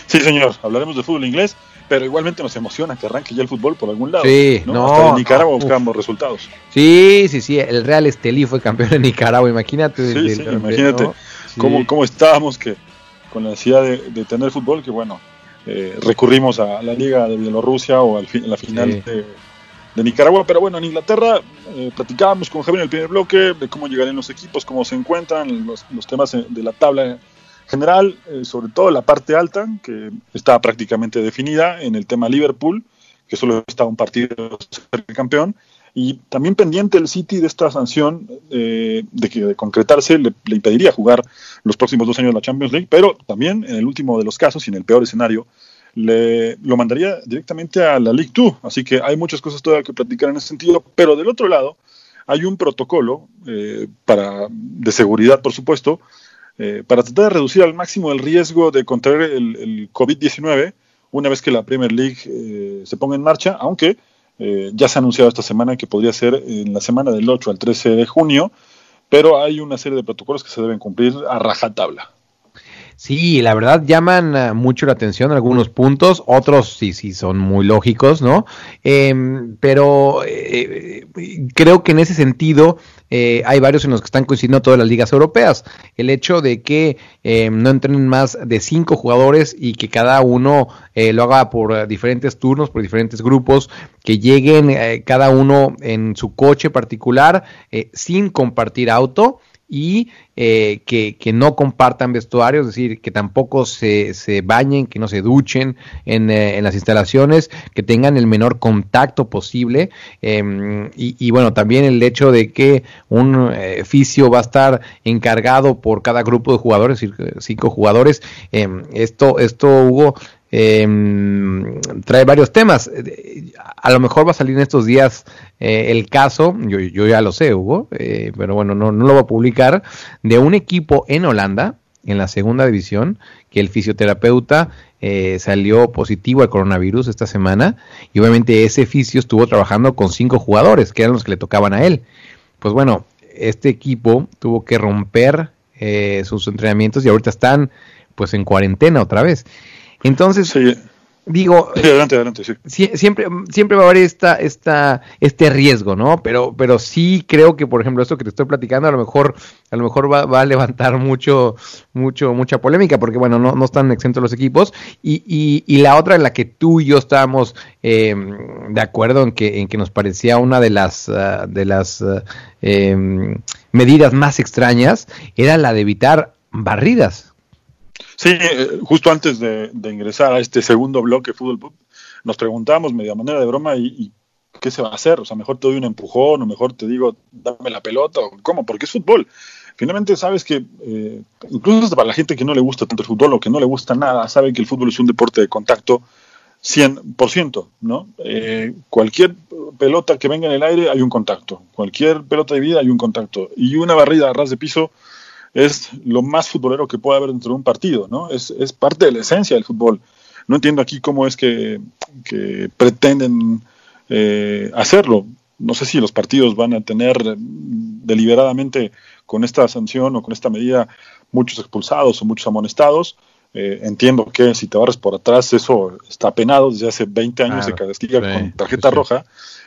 Sí, señor, hablaremos del fútbol inglés, pero igualmente nos emociona que arranque ya el fútbol por algún lado. Sí, ¿no? no Hasta en Nicaragua buscamos resultados. Sí, sí, sí, el Real Estelí fue campeón de Nicaragua, imagínate. Sí, sí, imagínate ¿no? cómo, sí. cómo estábamos que con la necesidad de, de tener fútbol, que bueno, eh, recurrimos a la Liga de Bielorrusia o al fi la final sí. de, de, Nicaragua. Pero bueno, en Inglaterra eh, platicábamos con Javier en el primer bloque de cómo llegarían los equipos, cómo se encuentran, los, los temas de la tabla general, eh, sobre todo la parte alta, que está prácticamente definida en el tema Liverpool, que solo está un partido ser campeón. Y también pendiente el City de esta sanción eh, de que concretarse le, le, impediría jugar los próximos dos años de la Champions League, pero también en el último de los casos y en el peor escenario le, lo mandaría directamente a la League 2. Así que hay muchas cosas todavía que platicar en ese sentido, pero del otro lado hay un protocolo eh, para, de seguridad, por supuesto, eh, para tratar de reducir al máximo el riesgo de contraer el, el COVID-19 una vez que la Premier League eh, se ponga en marcha, aunque eh, ya se ha anunciado esta semana que podría ser en la semana del 8 al 13 de junio, pero hay una serie de protocolos que se deben cumplir a rajatabla. Sí, la verdad llaman uh, mucho la atención algunos puntos, otros sí, sí son muy lógicos, ¿no? Eh, pero eh, creo que en ese sentido eh, hay varios en los que están coincidiendo todas las ligas europeas. El hecho de que eh, no entren más de cinco jugadores y que cada uno eh, lo haga por diferentes turnos, por diferentes grupos, que lleguen eh, cada uno en su coche particular eh, sin compartir auto y eh, que, que, no compartan vestuarios, es decir, que tampoco se, se bañen, que no se duchen en, eh, en, las instalaciones, que tengan el menor contacto posible. Eh, y, y, bueno, también el hecho de que un eh, fisio va a estar encargado por cada grupo de jugadores, cinco jugadores. Em, esto, esto, Hugo, eh, trae varios temas. A lo mejor va a salir en estos días eh, el caso, yo, yo, ya lo sé, Hugo, eh, pero bueno, no, no, lo voy a publicar, de un equipo en Holanda, en la segunda división, que el fisioterapeuta eh, salió positivo al coronavirus esta semana y obviamente ese fisio estuvo trabajando con cinco jugadores, que eran los que le tocaban a él. Pues bueno, este equipo tuvo que romper eh, sus entrenamientos y ahorita están pues en cuarentena otra vez. Entonces, sí. digo, sí, adelante, adelante, sí. siempre, siempre va a haber esta, esta, este riesgo, ¿no? Pero, pero sí creo que, por ejemplo, esto que te estoy platicando, a lo mejor, a lo mejor va, va a levantar mucho, mucho, mucha polémica, porque bueno, no, no están exentos los equipos. Y, y, y, la otra en la que tú y yo estábamos eh, de acuerdo en que, en que nos parecía una de las, uh, de las uh, eh, medidas más extrañas, era la de evitar barridas Sí, eh, justo antes de, ingresar a este segundo bloque Fútbol nos preguntamos media manera de broma y, y, qué se va a hacer. O sea, mejor te doy un empujón o mejor te digo, dame la pelota. O, ¿Cómo? Porque es fútbol. Finalmente sabes que, eh, incluso hasta para la gente que no le gusta tanto el fútbol o que no le gusta nada, sabe que el fútbol es un deporte de contacto 100%, ¿no? Eh, cualquier pelota que venga en el aire hay un contacto. Cualquier pelota de vida hay un contacto. Y una barrida a ras de piso es lo más futbolero que puede haber dentro de un partido, ¿no? Es, es parte de la esencia del fútbol. No entiendo aquí cómo es que, que pretenden eh, hacerlo. No sé si los partidos van a tener deliberadamente con esta sanción o con esta medida muchos expulsados o muchos amonestados. Eh, entiendo que si te barres por atrás, eso está penado desde hace 20 años, claro, se castiga sí, con tarjeta sí, roja,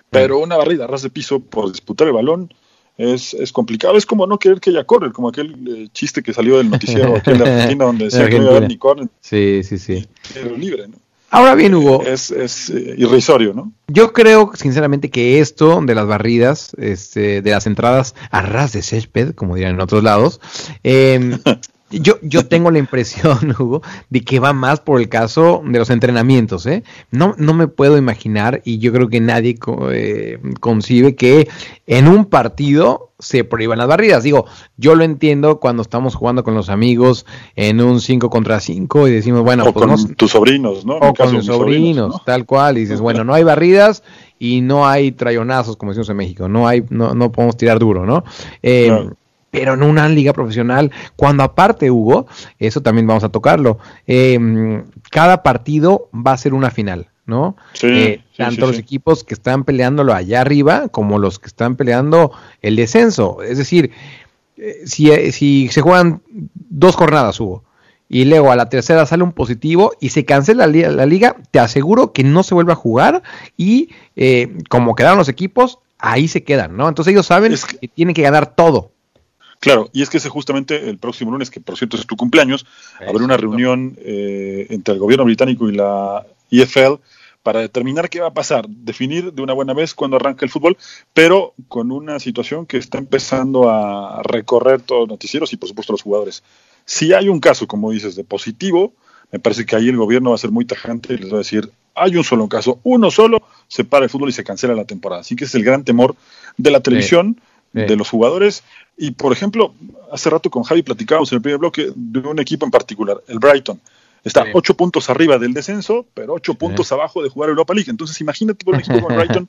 pero una barrida a ras de piso por disputar el balón, es, es, complicado. Es como no querer que ella corre, como aquel eh, chiste que salió del noticiero aquel de Argentina donde decía que no iba a haber ni corre. Sí, sí, sí. Pero libre, ¿no? Ahora bien, Hugo. Es, es eh, irrisorio, ¿no? Yo creo, sinceramente, que esto de las barridas, este, de las entradas a ras de césped, como dirían en otros lados, eh, Yo, yo tengo la impresión, Hugo, de que va más por el caso de los entrenamientos. ¿eh? No, no me puedo imaginar, y yo creo que nadie eh, concibe que en un partido se prohíban las barridas. Digo, yo lo entiendo cuando estamos jugando con los amigos en un 5 contra 5 y decimos, bueno, o pues con tus sobrinos, ¿no? O con tus sobrinos, tal cual. Y dices, bueno, no hay barridas y no hay trayonazos, como decimos en México. No hay, no, no podemos tirar duro, ¿no? Eh, pero en una liga profesional, cuando aparte, Hugo, eso también vamos a tocarlo, em, cada partido va a ser una final, ¿no? Sí, eh, tanto los equipos que están peleándolo allá arriba como los que están peleando el descenso. Es decir, eh, si, eh, si se juegan dos jornadas, Hugo, y luego a la tercera sale un positivo y se cancela la, la liga, te aseguro que no se vuelve a jugar y como quedaron los equipos, ahí se quedan, ¿no? Entonces ellos saben que tienen que ganar todo. Claro, y es que ese justamente el próximo lunes, que por cierto es tu cumpleaños, habrá una reunión eh, entre el gobierno británico y la EFL para determinar qué va a pasar, definir de una buena vez cuando arranca el fútbol, pero con una situación que está empezando a recorrer todos los noticieros y por supuesto los jugadores. Si hay un caso, como dices, de positivo, me parece que ahí el gobierno va a ser muy tajante y les va a decir, hay un solo caso, uno solo, se para el fútbol y se cancela la temporada. Así que es el gran temor de la televisión, de los jugadores y por ejemplo, hace rato con Javi platicábamos en el primer bloque de un equipo en particular, el Brighton. Está ocho puntos arriba del descenso, pero ocho puntos abajo de jugar Europa League. Entonces imagínate por un equipo como el Brighton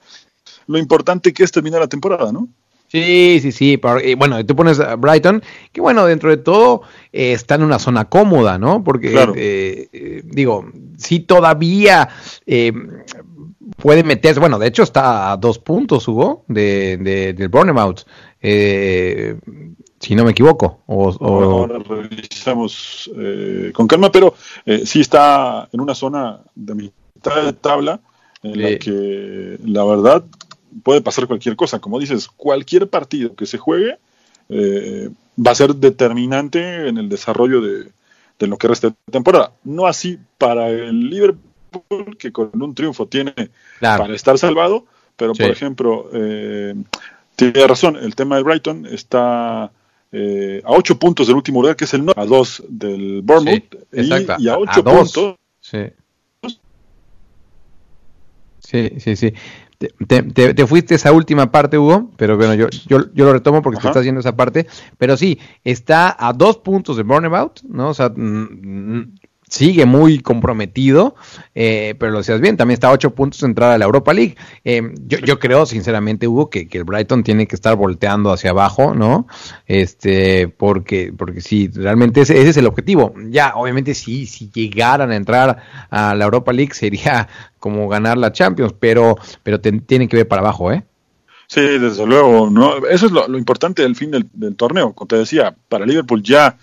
lo importante que es terminar la temporada, ¿no? Sí, sí, sí. bueno, tú pones a Brighton, que bueno, dentro de todo eh, está en una zona cómoda, ¿no? Porque, eh, eh, digo, sí todavía puede meterse, bueno, de hecho está a dos puntos, Hugo, de, de, del Burnout eh, si no me equivoco. O, Ahora revisamos eh, con calma, pero eh, sí está en una zona de mitad de tabla en la que la verdad puede pasar cualquier cosa. Como dices, cualquier partido que se juegue eh, va a ser determinante en el desarrollo de, lo que resta de temporada. No así para el Liverpool, que con un triunfo tiene para estar salvado, pero por ejemplo, eh, tiene razón, el tema de Brighton está eh, a 8 puntos del último lugar, que es el no, a 2 del Bournemouth, y, a 8 puntos. Sí. Sí, sí, sí. Te, te, fuiste esa última parte, Hugo, pero bueno, yo, yo, yo lo retomo porque Ajá. tú estás haciendo esa parte. Pero sí, está a dos puntos de Burnabout, ¿no? O sea, sigue muy comprometido, eh, pero lo decías bien, también está a ocho puntos de entrada a la Europa League. Eh, yo, yo, creo, sinceramente, Hugo, que, que, el Brighton tiene que estar volteando hacia abajo, ¿no? Este, porque, porque sí, realmente ese, es el objetivo. Ya, obviamente, sí, si llegaran a entrar a la Europa League sería como ganar la Champions, pero, pero tienen que ver para abajo, ¿eh? Sí, desde luego, ¿no? Eso es lo, lo importante del fin del, del torneo. Como te decía, para Liverpool ya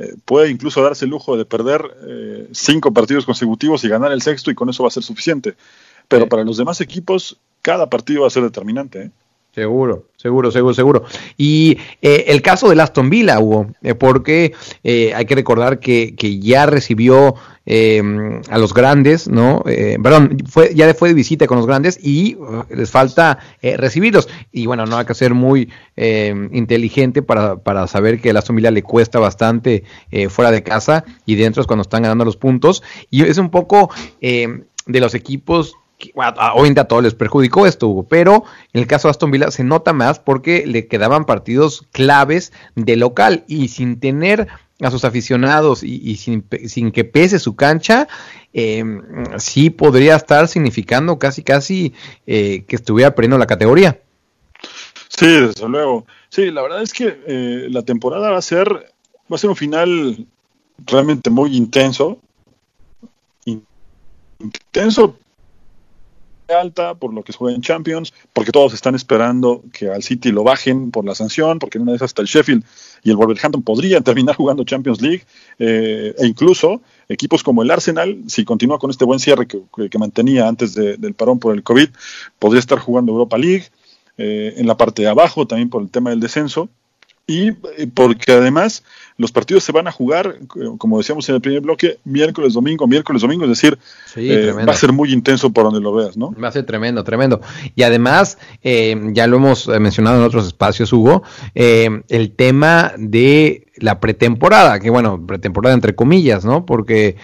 eh, puede incluso darse el lujo de perder eh, cinco partidos consecutivos y ganar el sexto y con eso va a ser suficiente. Pero para los demás equipos, cada partido va a ser determinante. ¿eh? Seguro, seguro, seguro, seguro. Y eh, el caso de Aston Villa, Hugo, eh, porque eh, hay que recordar que, que ya recibió a los grandes, ¿no? perdón, fue, ya fue de visita con los grandes y les falta recibirlos. Y bueno, no hay que ser muy inteligente para, para, saber que el Aston Villa le cuesta bastante fuera de casa y dentro es cuando están ganando los puntos. Y es un poco de los equipos obviamente a todos les perjudicó esto, pero en el caso de Aston Villa se nota más porque le quedaban partidos claves de local y sin tener a sus aficionados y, sin, que pese su cancha, eh, sí podría estar significando casi casi eh, que estuviera perdiendo la categoría. Sí, desde luego. Sí, la verdad es que eh, la temporada va a ser va a ser un final realmente muy intenso. Intenso alta por lo que juega en Champions, porque todos están esperando que al City lo bajen por la sanción, porque en una de esas hasta el Sheffield y el Wolverhampton podrían terminar jugando Champions League, eh, e incluso equipos como el Arsenal, si continúa con este buen cierre que, que mantenía antes de, del parón por el COVID, podría estar jugando Europa League, eh, en la parte de abajo también por el tema del descenso, y eh, porque además los partidos se van a jugar, como decíamos en el primer bloque, miércoles, domingo, miércoles, domingo, es decir, eh, va a ser muy intenso por donde lo veas, ¿no? Va a ser tremendo, tremendo. Y además, eh, ya lo hemos mencionado en otros espacios, Hugo, el tema de la pretemporada, que bueno, pretemporada entre comillas, ¿no? Porque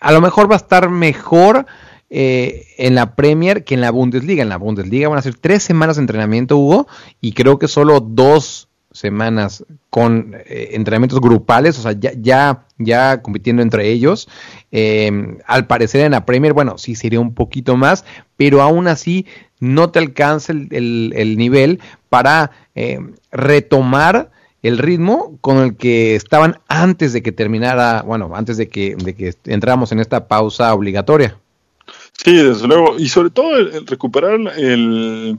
a lo mejor va a estar mejor. en la Premier que en la Bundesliga. En la Bundesliga van a ser tres semanas de entrenamiento, Hugo, y creo que solo dos semanas con eh, entrenamientos grupales, o sea, ya, ya, ya compitiendo entre ellos. Eh, al parecer en la Premier, bueno, sí sería un poquito más, pero aún así no te alcanza el, nivel para eh, retomar el ritmo con el que estaban antes de que terminara, bueno, antes de que, de que entramos en esta pausa obligatoria. Sí, desde luego, y sobre todo el recuperar el,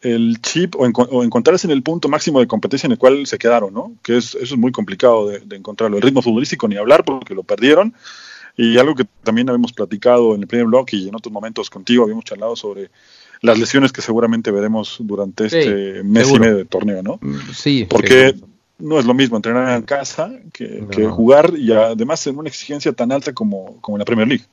el chip o, encontrarse en el punto máximo de competencia en el cual se quedaron, ¿no? Que es, eso es muy complicado de, encontrarlo. El ritmo futbolístico ni hablar porque lo perdieron. Y algo que también habíamos platicado en el primer blog y en otros momentos contigo habíamos charlado sobre las lesiones que seguramente veremos durante este mes y medio de torneo, ¿no? Mm, sí. Porque no es lo mismo entrenar en casa que, jugar y además en una exigencia tan alta como, como en la Premier League.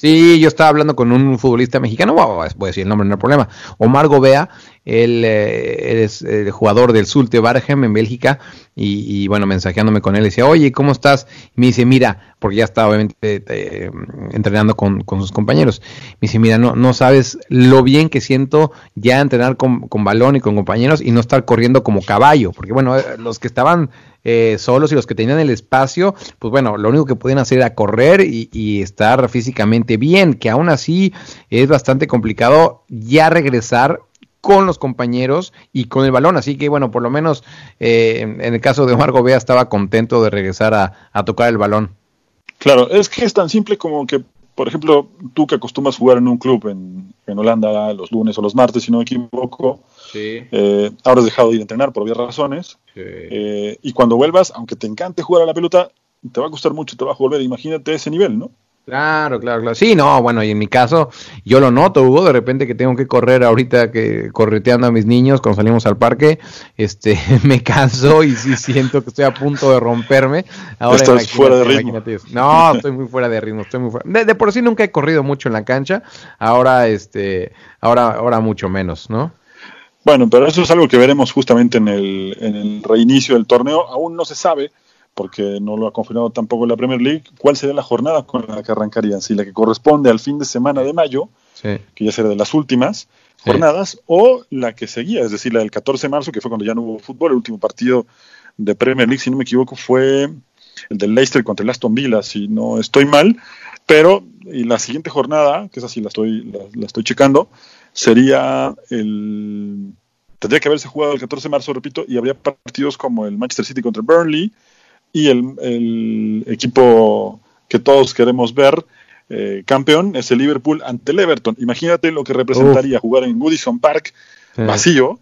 Sí, yo estaba hablando con un futbolista mexicano, voy a decir el nombre, no hay problema, Omar Gobea, él eh, es el jugador del Zulte Bargem en Bélgica y, bueno, mensajeándome con él, decía, oye, ¿cómo estás? Y me dice, mira, porque ya estaba obviamente eh, entrenando con, sus compañeros, me dice, mira, no, no sabes lo bien que siento ya entrenar con, con balón y con compañeros y no estar corriendo como caballo, porque bueno, eh, los que estaban eh, solos y los que tenían el espacio, pues bueno, lo único que podían hacer era correr y, estar físicamente bien, que aún así es bastante complicado ya regresar con los compañeros y con el balón. Así que bueno, por lo menos eh, en el caso de Omar Gobea estaba contento de regresar a, tocar el balón. Claro, es que es tan simple como que, por ejemplo, tú que acostumbras jugar en un club en, en Holanda los lunes o los martes, si no me equivoco, eh, ahora has dejado de ir a entrenar por obvias razones. Eh, y cuando vuelvas, aunque te encante jugar a la pelota, te va a costar mucho, te va a volver. Imagínate ese nivel, ¿no? Claro, claro, claro. Sí, no, bueno, y en mi caso, yo lo noto, Hugo, de repente que tengo que correr ahorita que correteando a mis niños cuando salimos al parque, este, me canso y sí siento que estoy a punto de romperme. Ahora Estás fuera de ritmo. No, estoy muy fuera de ritmo, estoy muy fuera. De, de, por sí nunca he corrido mucho en la cancha, ahora, este, ahora, ahora mucho menos, ¿no? Bueno, pero eso es algo que veremos justamente en el, en el reinicio del torneo. Aún no se sabe, porque no lo ha confirmado tampoco la Premier League, cuál sería la jornada con la que arrancarían. Si la que corresponde al fin de semana de mayo, que ya será de las últimas jornadas, o la que seguía, es decir, la del 14 de marzo, que fue cuando ya no hubo fútbol. El último partido de Premier League, si no me equivoco, fue el del Leicester contra el Aston Villa, si no estoy mal. Pero y la siguiente jornada, que es así, la estoy, la estoy checando, sería el... Tendría que haberse jugado el 14 de marzo, repito, y habría partidos como el Manchester City contra Burnley y el, equipo que todos queremos ver, eh, campeón, es el Liverpool ante el Everton. Imagínate lo que representaría jugar en Goodison Park vacío.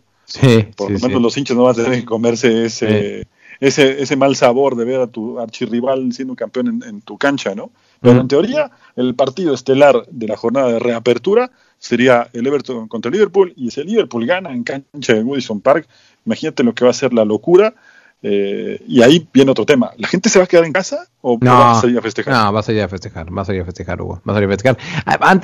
Por lo menos los hinchas no van a tener que comerse ese, ese, ese mal sabor de ver a tu archirrival siendo campeón en, tu cancha, ¿no? Pero en teoría, el partido estelar de la jornada de reapertura sería el Everton contra el Liverpool y si el Liverpool gana en cancha de Woodison Park, imagínate lo que va a ser la locura eh, y ahí viene otro tema. ¿La gente se va a quedar en casa o no, va a salir a festejar? No, va a salir a festejar, va a salir a festejar, Hugo. Va a salir a festejar.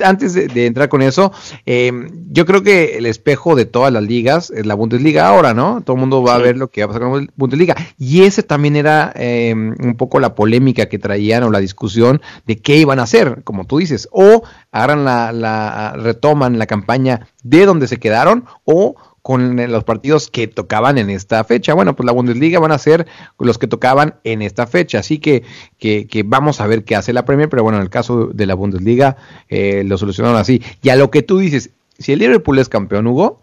Antes de, entrar con eso, eh, yo creo que el espejo de todas las ligas es la Bundesliga ahora, ¿no? Todo el mundo va a ver lo que va a pasar con la Bundesliga. Y ese también era eh, un poco la polémica que traían o la discusión de qué iban a hacer, como tú dices. O agarran la, la retoman la campaña de donde se quedaron o con los partidos que tocaban en esta fecha. Bueno, pues la Bundesliga van a ser los que tocaban en esta fecha, así que, que, vamos a ver qué hace la Premier, pero bueno, en el caso de la Bundesliga eh, lo solucionaron así. Y a lo que tú dices, si el Liverpool es campeón, Hugo,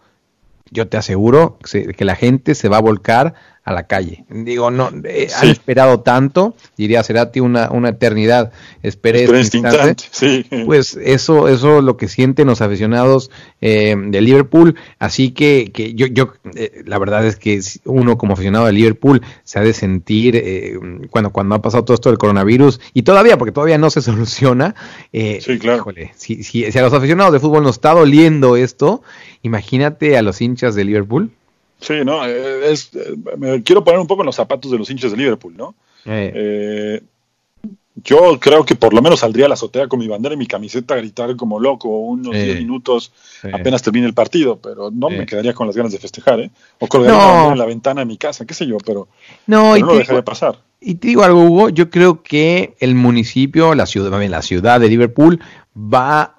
yo te aseguro que la gente se va a volcar a la calle. Digo, no, eh, han esperado tanto, diría Cerati, una, una eternidad. Esperé este instante. Sí. Pues eso, eso es lo que sienten los aficionados eh, de Liverpool. Así que, que yo, yo eh, la verdad es que uno como aficionado de Liverpool se ha de sentir eh, cuando, cuando ha pasado todo esto del coronavirus y todavía, porque todavía no se soluciona. sí, claro. si, si, si a los aficionados de fútbol nos está doliendo esto, imagínate a los hinchas de Liverpool. Sí, no, eh, es, eh, me quiero poner un poco en los zapatos de los hinchas de Liverpool, ¿no? Eh, Eh, yo creo que por lo menos saldría a la azotea con mi bandera y mi camiseta a gritar como loco unos Sí. 10 minutos apenas termine el partido, pero no me quedaría con las ganas de festejar, ¿eh? O colgaría No. en la ventana de mi casa, qué sé yo, pero, No, pero y no lo digo- dejaría pasar. Y te digo algo, Hugo, yo creo que el municipio, la ciudad, la ciudad de Liverpool va,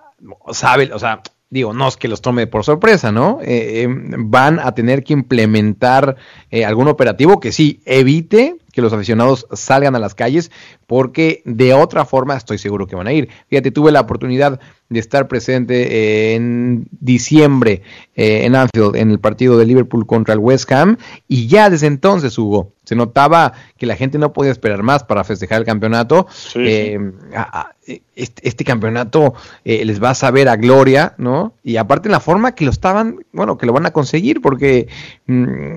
sabe, o sea, digo, no es que los tome por sorpresa, ¿no? Eh, eh, van a tener que implementar eh, algún operativo que sí evite que los aficionados salgan a las calles, porque de otra forma estoy seguro que van a ir. Fíjate, tuve la oportunidad de estar presente eh, en diciembre eh, en Anfield, en el partido de Liverpool contra el West Ham, y ya desde entonces, Hugo, se notaba que la gente no podía esperar más para festejar el campeonato. Sí, Eh, a- a- este, este campeonato eh, les va a saber a gloria, ¿no? Y aparte en la forma que lo estaban, bueno, que lo van a conseguir, porque mm,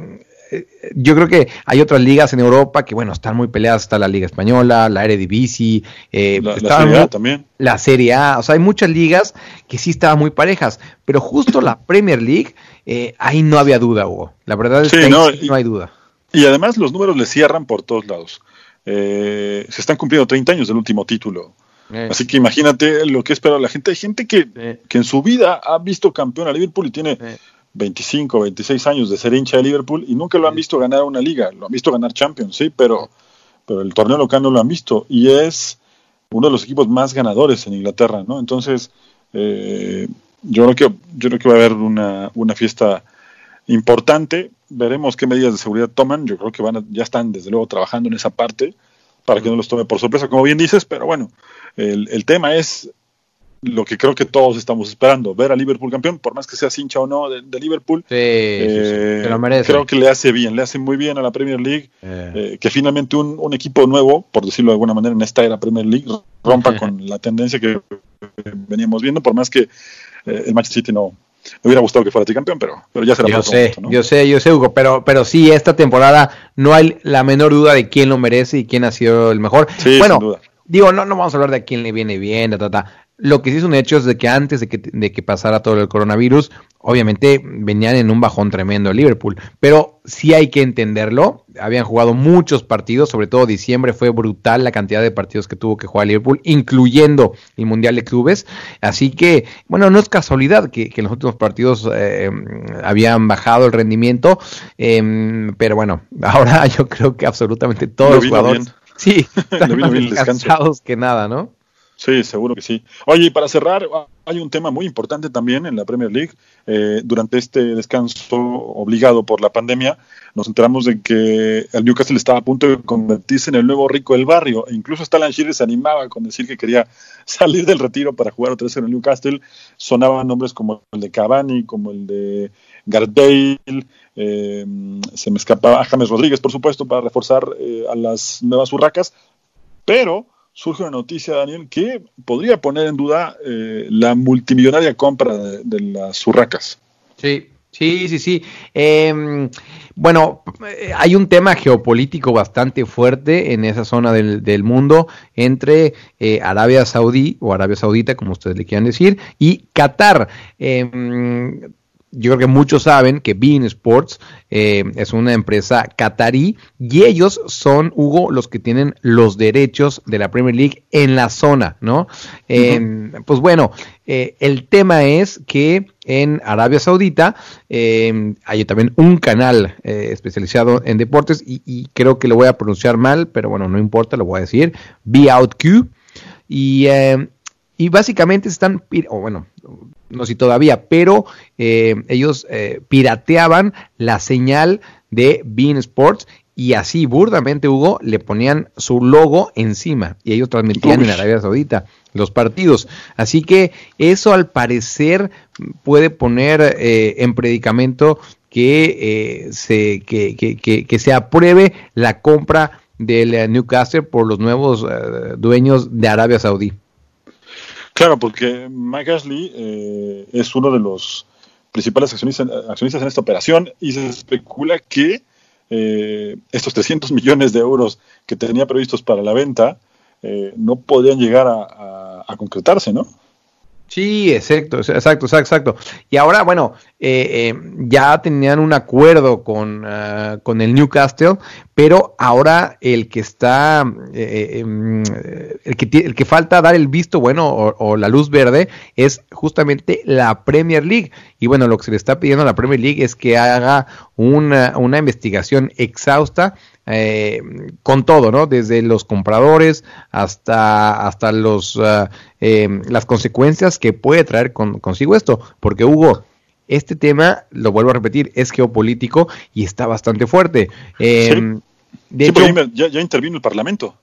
eh, yo creo que hay otras ligas en Europa que, bueno, están muy peleadas. Está la Liga Española, la Eredivisie, eh, La, Serie A muy- también. la Serie A. O sea, hay muchas ligas que sí estaban muy parejas, pero justo la Premier League, eh, ahí no había duda, Hugo. La verdad es Sí, que no, no hay duda. Y además los números le cierran por todos lados. Eh, se están cumpliendo 30 años del último título. Eh, Así que imagínate lo que espera la gente. Hay gente que, eh, que en su vida ha visto campeón a Liverpool y tiene eh. 25, 26 años de ser hincha de Liverpool y nunca lo han visto ganar una liga. Lo han visto ganar Champions, sí, pero, pero el torneo local no lo han visto. Y es uno de los equipos más ganadores en Inglaterra, ¿no? Entonces, eh, yo, creo que, yo creo que va a haber una, una fiesta importante. Veremos qué medidas de seguridad toman. Yo creo que van a- ya están, desde luego, trabajando en esa parte para que no los tome por sorpresa, como bien dices, pero bueno, el, el tema es lo que creo que todos estamos esperando, ver a Liverpool campeón, por más que seas hincha o no de, de Liverpool, Sí, sí, sí, eh, se lo merece. creo que le hace bien, le hace muy bien a la Premier League, Eh, eh, que finalmente un, un equipo nuevo, por decirlo de alguna manera, en esta era Premier League, rompa con la tendencia que veníamos viendo, por más que eh, el Manchester City no me hubiera gustado que fuera tricampeón, pero, pero ya será yo sé, momento, ¿no? yo sé, yo sé, Hugo, pero, pero sí, esta temporada no hay la menor duda de quién lo merece y quién ha sido el mejor. Sí, bueno, sin duda. digo, no, no vamos a hablar de a quién le viene bien, ta, ta, ta. Lo que sí es un hecho es de que antes de que, de que pasara todo el coronavirus, obviamente venían en un bajón tremendo el Liverpool. Pero sí hay que entenderlo. Habían jugado muchos partidos, sobre todo diciembre fue brutal la cantidad de partidos que tuvo que jugar Liverpool, incluyendo el Mundial de Clubes. Así que, bueno, no es casualidad que, que en los últimos partidos eh, habían bajado el rendimiento. eh, pero bueno, ahora yo creo que absolutamente todos los jugadores. bien. Sí, están más bien el descanso. cansados que nada, ¿no? Sí, seguro que sí. Oye, y para cerrar, hay un tema muy importante también en la Premier League. Eh, durante este descanso obligado por la pandemia, nos enteramos de que el Newcastle estaba a punto de convertirse en el nuevo rico del barrio. E incluso hasta Shearer se animaba con decir que quería salir del retiro para jugar otra vez en el Newcastle. Sonaban nombres como el de Cavani, como el de Gareth Bale. eh, se me escapaba James Rodríguez, por supuesto, para reforzar eh, a las nuevas urracas. Pero surge una noticia, Daniel, que podría poner en duda eh, la multimillonaria compra de, las urracas. Sí, sí, sí, sí. Eh, bueno, eh, hay un tema geopolítico bastante fuerte en esa zona del, del mundo entre eh, Arabia Saudí o Arabia Saudita, como ustedes le quieran decir, y Qatar. Yo creo que muchos saben que Bein Sports eh, es una empresa catarí y ellos son, Hugo, los que tienen los derechos de la Premier League en la zona, ¿no? Eh, Pues bueno, eh, el tema es que en Arabia Saudita eh, hay también un canal eh, especializado en deportes y, y creo que lo voy a pronunciar mal, pero bueno, no importa, lo voy a decir, Be Out Q. Y, eh, y básicamente están, o bueno, no sé si todavía, pero eh, ellos eh, pirateaban la señal de Bean Sports y así burdamente, Hugo, le ponían su logo encima y ellos transmitían Uy. en Arabia Saudita los partidos. Así que eso al parecer puede poner eh, en predicamento que, eh, se, que, que, que, que se apruebe la compra del eh, Newcastle por los nuevos eh, dueños de Arabia Saudí. Claro, porque Mike Ashley eh, es uno de los principales accionistas, accionistas en esta operación y se especula que eh, estos 300 millones de euros que tenía previstos para la venta eh, no podrían llegar a- a concretarse, ¿no? Sí, exacto, exacto, exacto, exacto. Y ahora, bueno, eh, eh, ya tenían un acuerdo con, uh, con el Newcastle, pero ahora el que está, eh, em, el, que, el que falta dar el visto bueno o, o, la luz verde es justamente la Premier League. Y bueno, lo que se le está pidiendo a la Premier League es que haga una, una investigación exhausta eh, con todo, ¿no? Desde los compradores hasta, hasta los, uh, eh, las consecuencias que puede traer con, consigo esto. Porque Hugo, este tema, lo vuelvo a repetir, es geopolítico y está bastante fuerte. Eh, sí. De sí, hecho, intervino el Parlamento.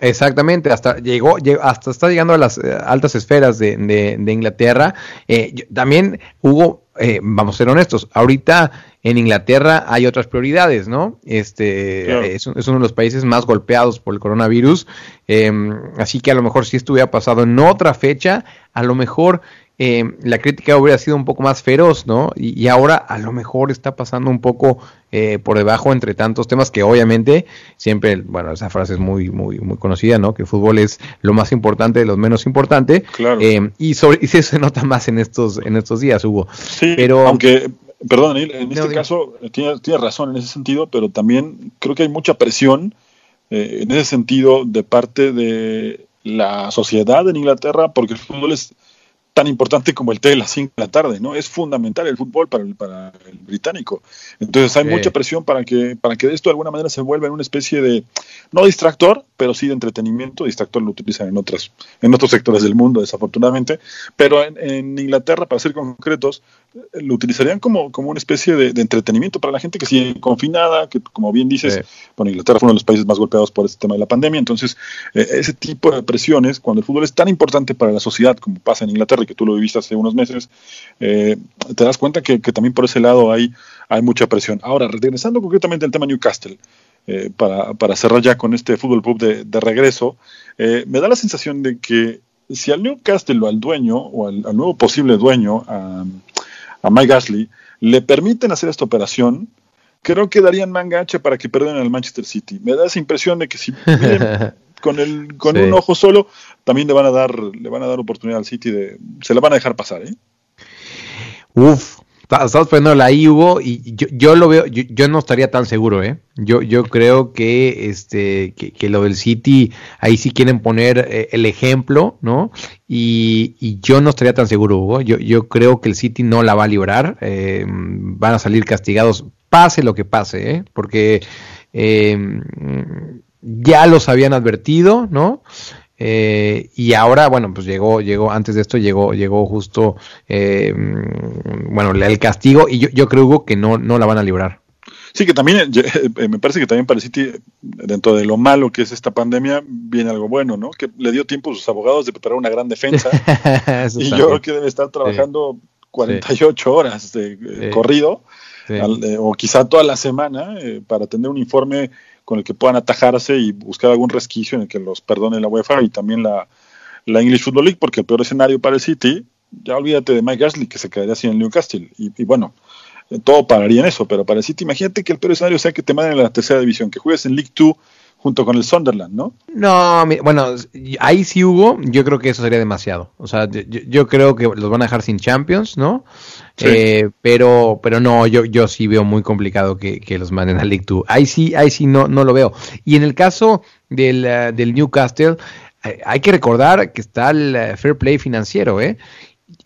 Exactamente, hasta llegó, hasta está llegando a las eh, altas esferas de, de, de Inglaterra. Eh, también hubo, eh, vamos a ser honestos, ahorita en Inglaterra hay otras prioridades, ¿no? Este claro. es, es, uno de los países más golpeados por el coronavirus, eh, así que a lo mejor si esto hubiera pasado en otra fecha, a lo mejor eh, la crítica hubiera sido un poco más feroz, ¿no? Y, y ahora a lo mejor está pasando un poco eh, por debajo entre tantos temas que obviamente siempre, bueno, esa frase es muy, muy, muy conocida, ¿no? Que el fútbol es lo más importante de lo menos importante. Claro. Eh, y, sobre, y se nota más en estos, en estos días, Hugo. Sí, pero aunque, perdón, en este caso tienes, tienes razón en ese sentido, pero también creo que hay mucha presión eh, en ese sentido de parte de la sociedad en Inglaterra, porque el fútbol es tan importante como el té de las 5 de la tarde, ¿no? Es fundamental el fútbol para el, para el británico. Entonces hay sí. mucha presión para que, para que esto de alguna manera se vuelva en una especie de, no distractor, pero sí de entretenimiento. Distractor lo utilizan en, otras, en otros sectores del mundo, desafortunadamente. Pero en, en Inglaterra, para ser concretos, lo utilizarían como, como una especie de, de, entretenimiento para la gente que sigue confinada, que como bien dices, sí. bueno, Inglaterra fue uno de los países más golpeados por este tema de la pandemia. Entonces, eh, ese tipo de presiones, cuando el fútbol es tan importante para la sociedad como pasa en Inglaterra, que tú lo viviste hace unos meses, eh, te das cuenta que, que, también por ese lado hay, hay mucha presión. Ahora, regresando concretamente al tema Newcastle, eh, para, para, cerrar ya con este fútbol pub de, de regreso, eh, me da la sensación de que si al Newcastle o al dueño, o al, al nuevo posible dueño, a, a Mike Ashley, le permiten hacer esta operación, creo que darían manga ancha para que perdonen al Manchester City. Me da esa impresión de que si con el con sí. un ojo solo también le van a dar le van a dar oportunidad al City de se la van a dejar pasar, ¿eh? Uf, estamos poniendo la I, Hugo, y yo, yo lo veo, yo, yo, no estaría tan seguro, ¿eh? Yo, yo creo que, este, que, que lo del City, ahí sí quieren poner eh, el ejemplo, ¿no? Y, y, yo no estaría tan seguro, Hugo. Yo, yo creo que el City no la va a librar, eh, van a salir castigados, pase lo que pase, ¿eh? Porque eh, ya los habían advertido, ¿no? Eh, y ahora, bueno, pues llegó, llegó, antes de esto llegó, llegó justo, eh, bueno, el castigo, y yo, yo creo Hugo, que no, no la van a librar. Sí, que también, eh, me parece que también para el City, dentro de lo malo que es esta pandemia, viene algo bueno, ¿no? Que le dio tiempo a sus abogados de preparar una gran defensa. y yo creo que debe estar trabajando sí. 48 sí. horas de sí. corrido, al, eh, o quizá toda la semana, eh, para tener un informe con el que puedan atajarse y buscar algún resquicio en el que los perdone la UEFA y también la, la English Football League, porque el peor escenario para el City, ya olvídate de Mike Ashley, que se quedaría sin el Newcastle. Y, y, bueno, todo pararía en eso, pero para el City, imagínate que el peor escenario sea que te manden a la tercera división, que juegues en League 2 junto con el Sunderland, ¿no? No, bueno, ahí sí hubo, yo creo que eso sería demasiado. O sea, yo, yo creo que los van a dejar sin Champions, ¿no? Sí. Eh, pero, pero no, yo, yo sí veo muy complicado que, que, los manden a League 2. Ahí sí, ahí sí no, no lo veo. Y en el caso del, uh, del Newcastle, eh, hay que recordar que está el uh, fair play financiero, ¿eh?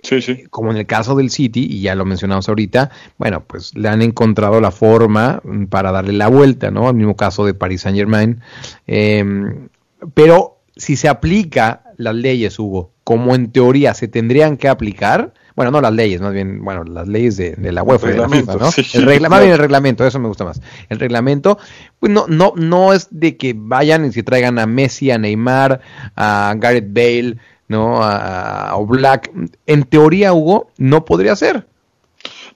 Sí, sí. Como en el caso del City, y ya lo mencionamos ahorita, bueno, pues le han encontrado la forma para darle la vuelta, ¿no? Al mismo caso de Paris Saint Germain. Eh, pero si se aplica las leyes, Hugo, como en teoría se tendrían que aplicar, bueno, no las leyes, más bien, bueno, las leyes de, de la UEFA, de la FIFA, ¿no? Sí, el regla, más bien el reglamento, eso me gusta más. El reglamento, pues no, no, no es de que vayan y se traigan a Messi, a Neymar, a Gareth Bale, ¿no? A, a Black. En teoría, Hugo, no podría ser.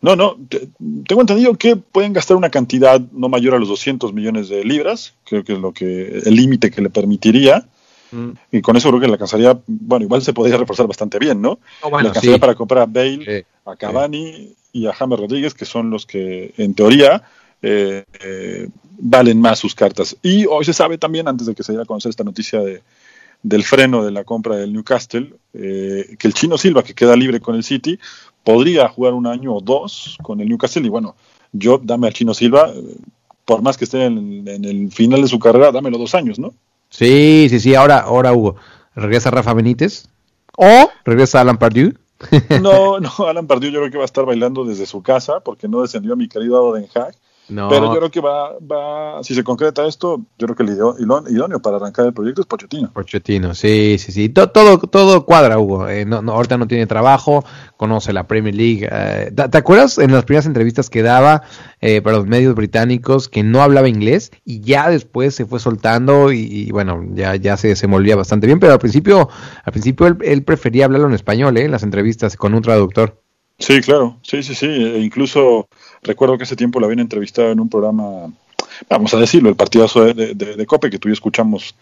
No, no, te, tengo entendido que pueden gastar una cantidad no mayor a los 200 millones de libras, creo que es lo que el límite que le permitiría. Mm. Y con eso creo que le alcanzaría, bueno, igual se podría reforzar bastante bien, ¿no? Oh, bueno, le alcanzaría sí. para comprar a Bale, a Cavani y a James Rodríguez, que son los que en teoría eh, eh, valen más sus cartas. Y hoy se sabe también, antes de que se diera a conocer esta noticia de, del freno de la compra del Newcastle, eh, que el chino Silva, que queda libre con el City, podría jugar un año o dos con el Newcastle. Y bueno, yo dame al chino Silva, eh, por más que esté en, en, el final de su carrera, dámelo dos años, ¿no? Sí, sí, sí, ahora, ahora Hugo, regresa Rafa Benítez o regresa Alan Pardew. no, no, Alan Pardew yo creo que va a estar bailando desde su casa porque no descendió a mi querido Oden Haag no. Pero yo creo que va, va, si se concreta esto, yo creo que el idóneo para arrancar el proyecto es Pochettino. Pochettino, sí, sí, sí. Todo, todo, todo cuadra, Hugo. Eh, no, no, ahorita no tiene trabajo, conoce la Premier League. Eh, ¿Te acuerdas en las primeras entrevistas que daba eh, para los medios británicos que no hablaba inglés y ya después se fue soltando y, bueno, ya, ya se desenvolvía bastante bien, pero al principio, al principio él, él prefería hablarlo en español, ¿eh? En las entrevistas con un traductor. Sí, claro, sí, sí, sí. E incluso recuerdo que ese tiempo lo habían entrevistado en un programa, vamos a decirlo, el partidazo de, de, Cope, que tú y escuchamos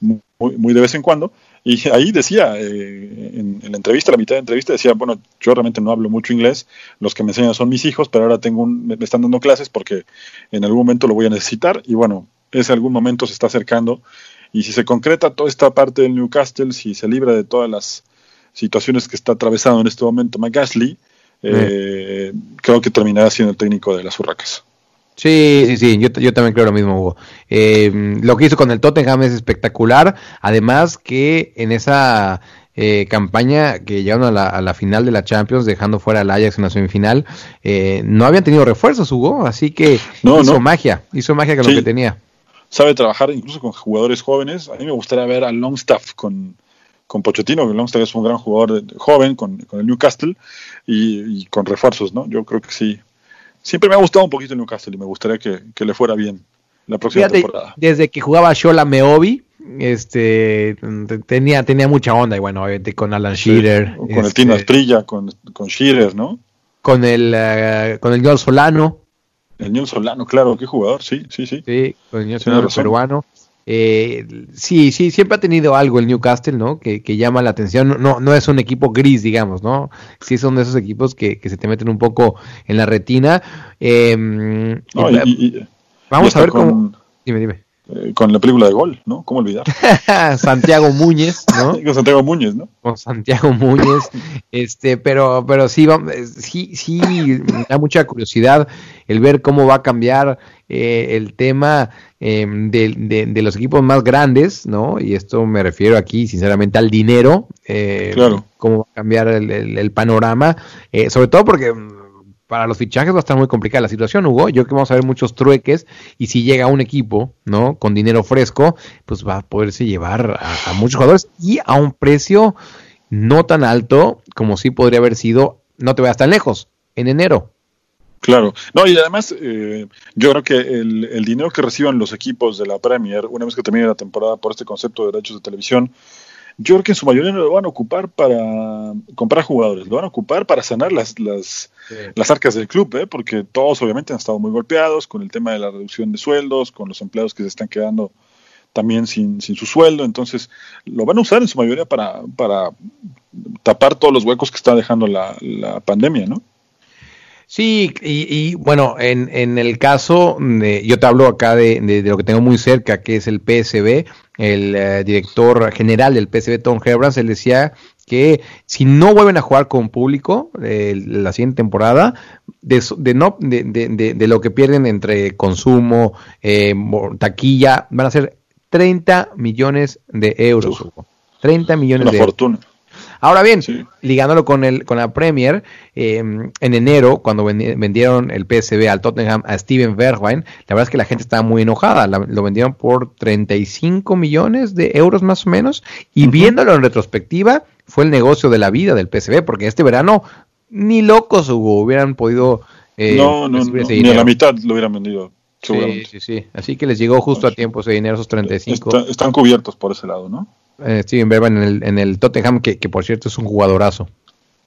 muy, muy, de vez en cuando. Y ahí decía, eh, en, la entrevista, la mitad de la entrevista, decía, bueno, yo realmente no hablo mucho inglés, los que me enseñan son mis hijos, pero ahora tengo un, me están dando clases porque en algún momento lo voy a necesitar y bueno, ese algún momento se está acercando. Y si se concreta toda esta parte del Newcastle, si se libra de todas las situaciones que está atravesando en este momento McGasley, eh, creo que terminará siendo el técnico de las Urracas. Sí, sí, sí, yo, yo también creo lo mismo, Hugo. Eh, lo que hizo con el Tottenham es espectacular. Además que en esa eh, campaña que llegaron a la, a la, final de la Champions, dejando fuera al Ajax en la semifinal, eh, no habían tenido refuerzos, Hugo. Así que hizo magia, hizo magia con lo que tenía. Sabe trabajar incluso con jugadores jóvenes. A mí me gustaría ver a Longstaff con, con Pochettino, que Longstaff es un gran jugador joven con, con, el Newcastle y, y, con refuerzos, ¿no? Yo creo que sí. Siempre me ha gustado un poquito el Newcastle y me gustaría que, que le fuera bien la próxima Fíjate, temporada. Desde que jugaba Shola Meobi, este tenía tenía mucha onda y bueno obviamente con Alan Shearer sí, con este, el Tino Asprilla con, con Shearer no con el uh, con el Joel Solano el Joel Solano claro qué jugador sí sí sí sí con el Solano peruano eh, sí, sí, siempre ha tenido algo el Newcastle, ¿no? Que, que, llama la atención. No, no es un equipo gris, digamos, ¿no? Sí son de esos equipos que, que se te meten un poco en la retina. Eh, no, y, y, vamos y a ver con, cómo. Dime, dime. Eh, con la película de Gol, ¿no? ¿Cómo olvidar? Santiago Muñez, ¿no? con Santiago Muñez, ¿no? Con Santiago Muñez, este, pero, pero sí, sí, sí, me da mucha curiosidad el ver cómo va a cambiar eh, el tema eh, de, de, de, los equipos más grandes, ¿no? Y esto me refiero aquí, sinceramente, al dinero. Eh, claro. Cómo va a cambiar el, el, el panorama. Eh, sobre todo porque para los fichajes va a estar muy complicada la situación, Hugo. Yo creo que vamos a ver muchos trueques y si llega un equipo, ¿no? Con dinero fresco, pues va a poderse llevar a, muchos jugadores y a un precio no tan alto como sí podría haber sido, no te vayas tan lejos, en enero. Claro, no, y además eh, yo creo que el, el, dinero que reciban los equipos de la Premier, una vez que termine la temporada por este concepto de derechos de televisión, yo creo que en su mayoría no lo van a ocupar para comprar jugadores, lo van a ocupar para sanar las, las, sí. las arcas del club, ¿eh? porque todos obviamente han estado muy golpeados con el tema de la reducción de sueldos, con los empleados que se están quedando también sin, sin su sueldo, entonces lo van a usar en su mayoría para, para tapar todos los huecos que está dejando la, la pandemia, ¿no? Sí, y, y, bueno, en, en el caso, de, yo te hablo acá de, de, de, lo que tengo muy cerca, que es el PSB, el uh, director general del PSB, Tom Herbrands, él decía que si no vuelven a jugar con público eh, la siguiente temporada, de, de no, de, de, de, lo que pierden entre consumo, eh, taquilla, van a ser 30 millones de euros. Uf, 30 millones una de fortuna. euros. Ahora bien, sí. ligándolo con el con la Premier, eh, en enero, cuando vendieron el PSB al Tottenham a Steven Bergwijn, la verdad es que la gente estaba muy enojada. La, lo vendieron por 35 millones de euros más o menos. Y uh -huh. viéndolo en retrospectiva, fue el negocio de la vida del PSB, porque este verano ni locos hubo, hubieran podido. Eh, no, no, no ni a la mitad lo hubieran vendido. Sí, sí, sí. Así que les llegó justo a tiempo ese dinero, esos 35. Está, están cubiertos por ese lado, ¿no? Eh, Steven Bergman en el, en el Tottenham, que, que, por cierto es un jugadorazo.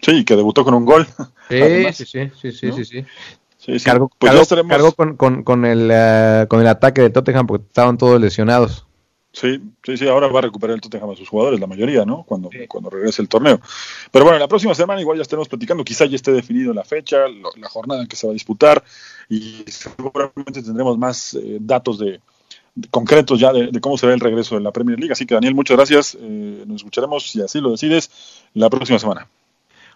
Sí, que debutó con un gol. Sí, sí, sí, sí, sí, ¿no? sí, sí. sí, sí. Cargó, pues cargó, estaremos... cargó con, con, con, el, uh, con el ataque de Tottenham porque estaban todos lesionados. Sí, sí, sí, ahora va a recuperar el Tottenham a sus jugadores, la mayoría, ¿no? Cuando, sí. cuando regrese el torneo. Pero bueno, la próxima semana igual ya estaremos platicando, quizá ya esté definido la fecha, lo, la jornada en que se va a disputar y seguramente tendremos más eh, datos de, concretos ya de, cómo será el regreso de la Premier League. Así que Daniel, muchas gracias. Eh, nos escucharemos, si así lo decides, la próxima semana.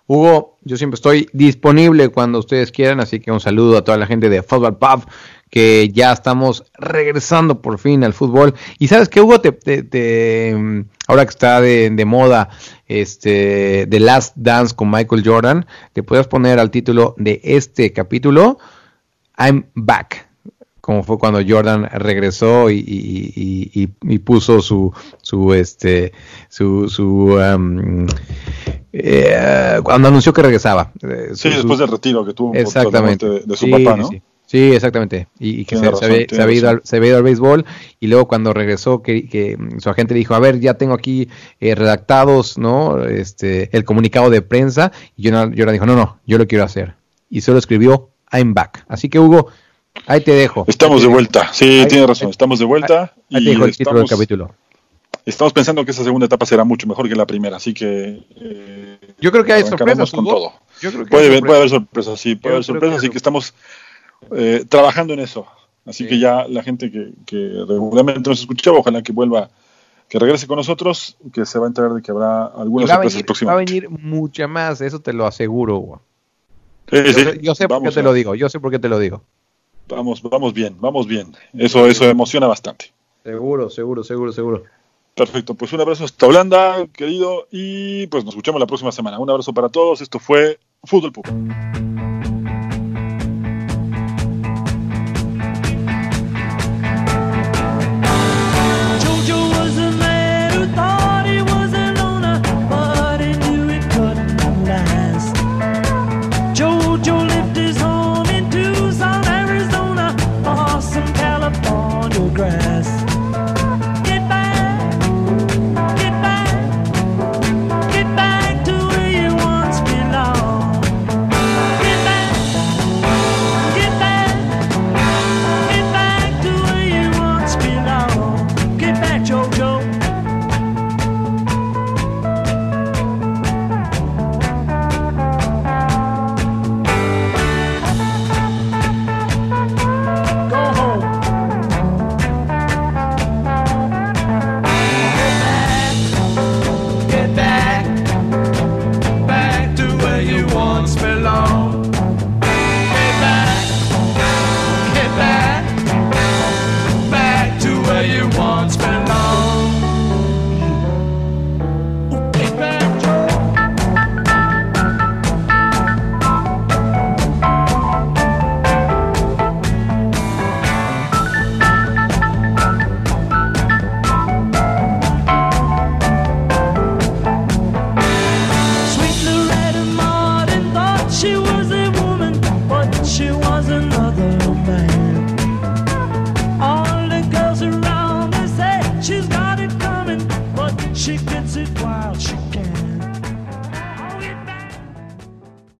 Hugo, yo siempre estoy disponible cuando ustedes quieran, así que un saludo a toda la gente de Football Pub, que ya estamos regresando por fin al fútbol. Y sabes que Hugo, te, ahora que está de, moda este The Last Dance con Michael Jordan, te puedes poner al título de este capítulo, I'm Back como fue cuando Jordan regresó y, puso su su este su su um, eh, cuando anunció que regresaba eh, sí después del retiro que tuvo exactamente. de, su papá no sí. exactamente. Y, que se, había, ido al, se, ido al, béisbol y luego cuando regresó que, su agente le dijo a ver ya tengo aquí eh, redactados no este el comunicado de prensa. Y Jordan, Jordan dijo no no yo lo quiero hacer. Y solo escribió I'm back. Así que Hugo Ahí te dejo. Estamos de vuelta. Sí, tiene razón. Estamos de vuelta. Ahí, te dejo el título del capítulo. Estamos pensando que esa segunda etapa será mucho mejor que la primera, así que. Eh, yo creo que hay sorpresas. con todo. puede, haber sorpresas, sí, puede haber sorpresas, así que estamos eh, trabajando en eso. Así que ya la gente que, regularmente nos escuchaba, ojalá que vuelva, que regrese con nosotros, que se va a enterar de que habrá algunas sorpresas próximas. Va a venir mucha más, eso te lo aseguro. Sí, yo, sí. yo, sé por qué te lo digo, yo sé por qué te lo digo. Vamos, vamos bien, vamos bien. Eso, eso emociona bastante. Seguro, seguro, seguro, seguro. Perfecto, pues un abrazo hasta Holanda, querido, y pues nos escuchamos la próxima semana. Un abrazo para todos. Esto fue Fútbol Pub.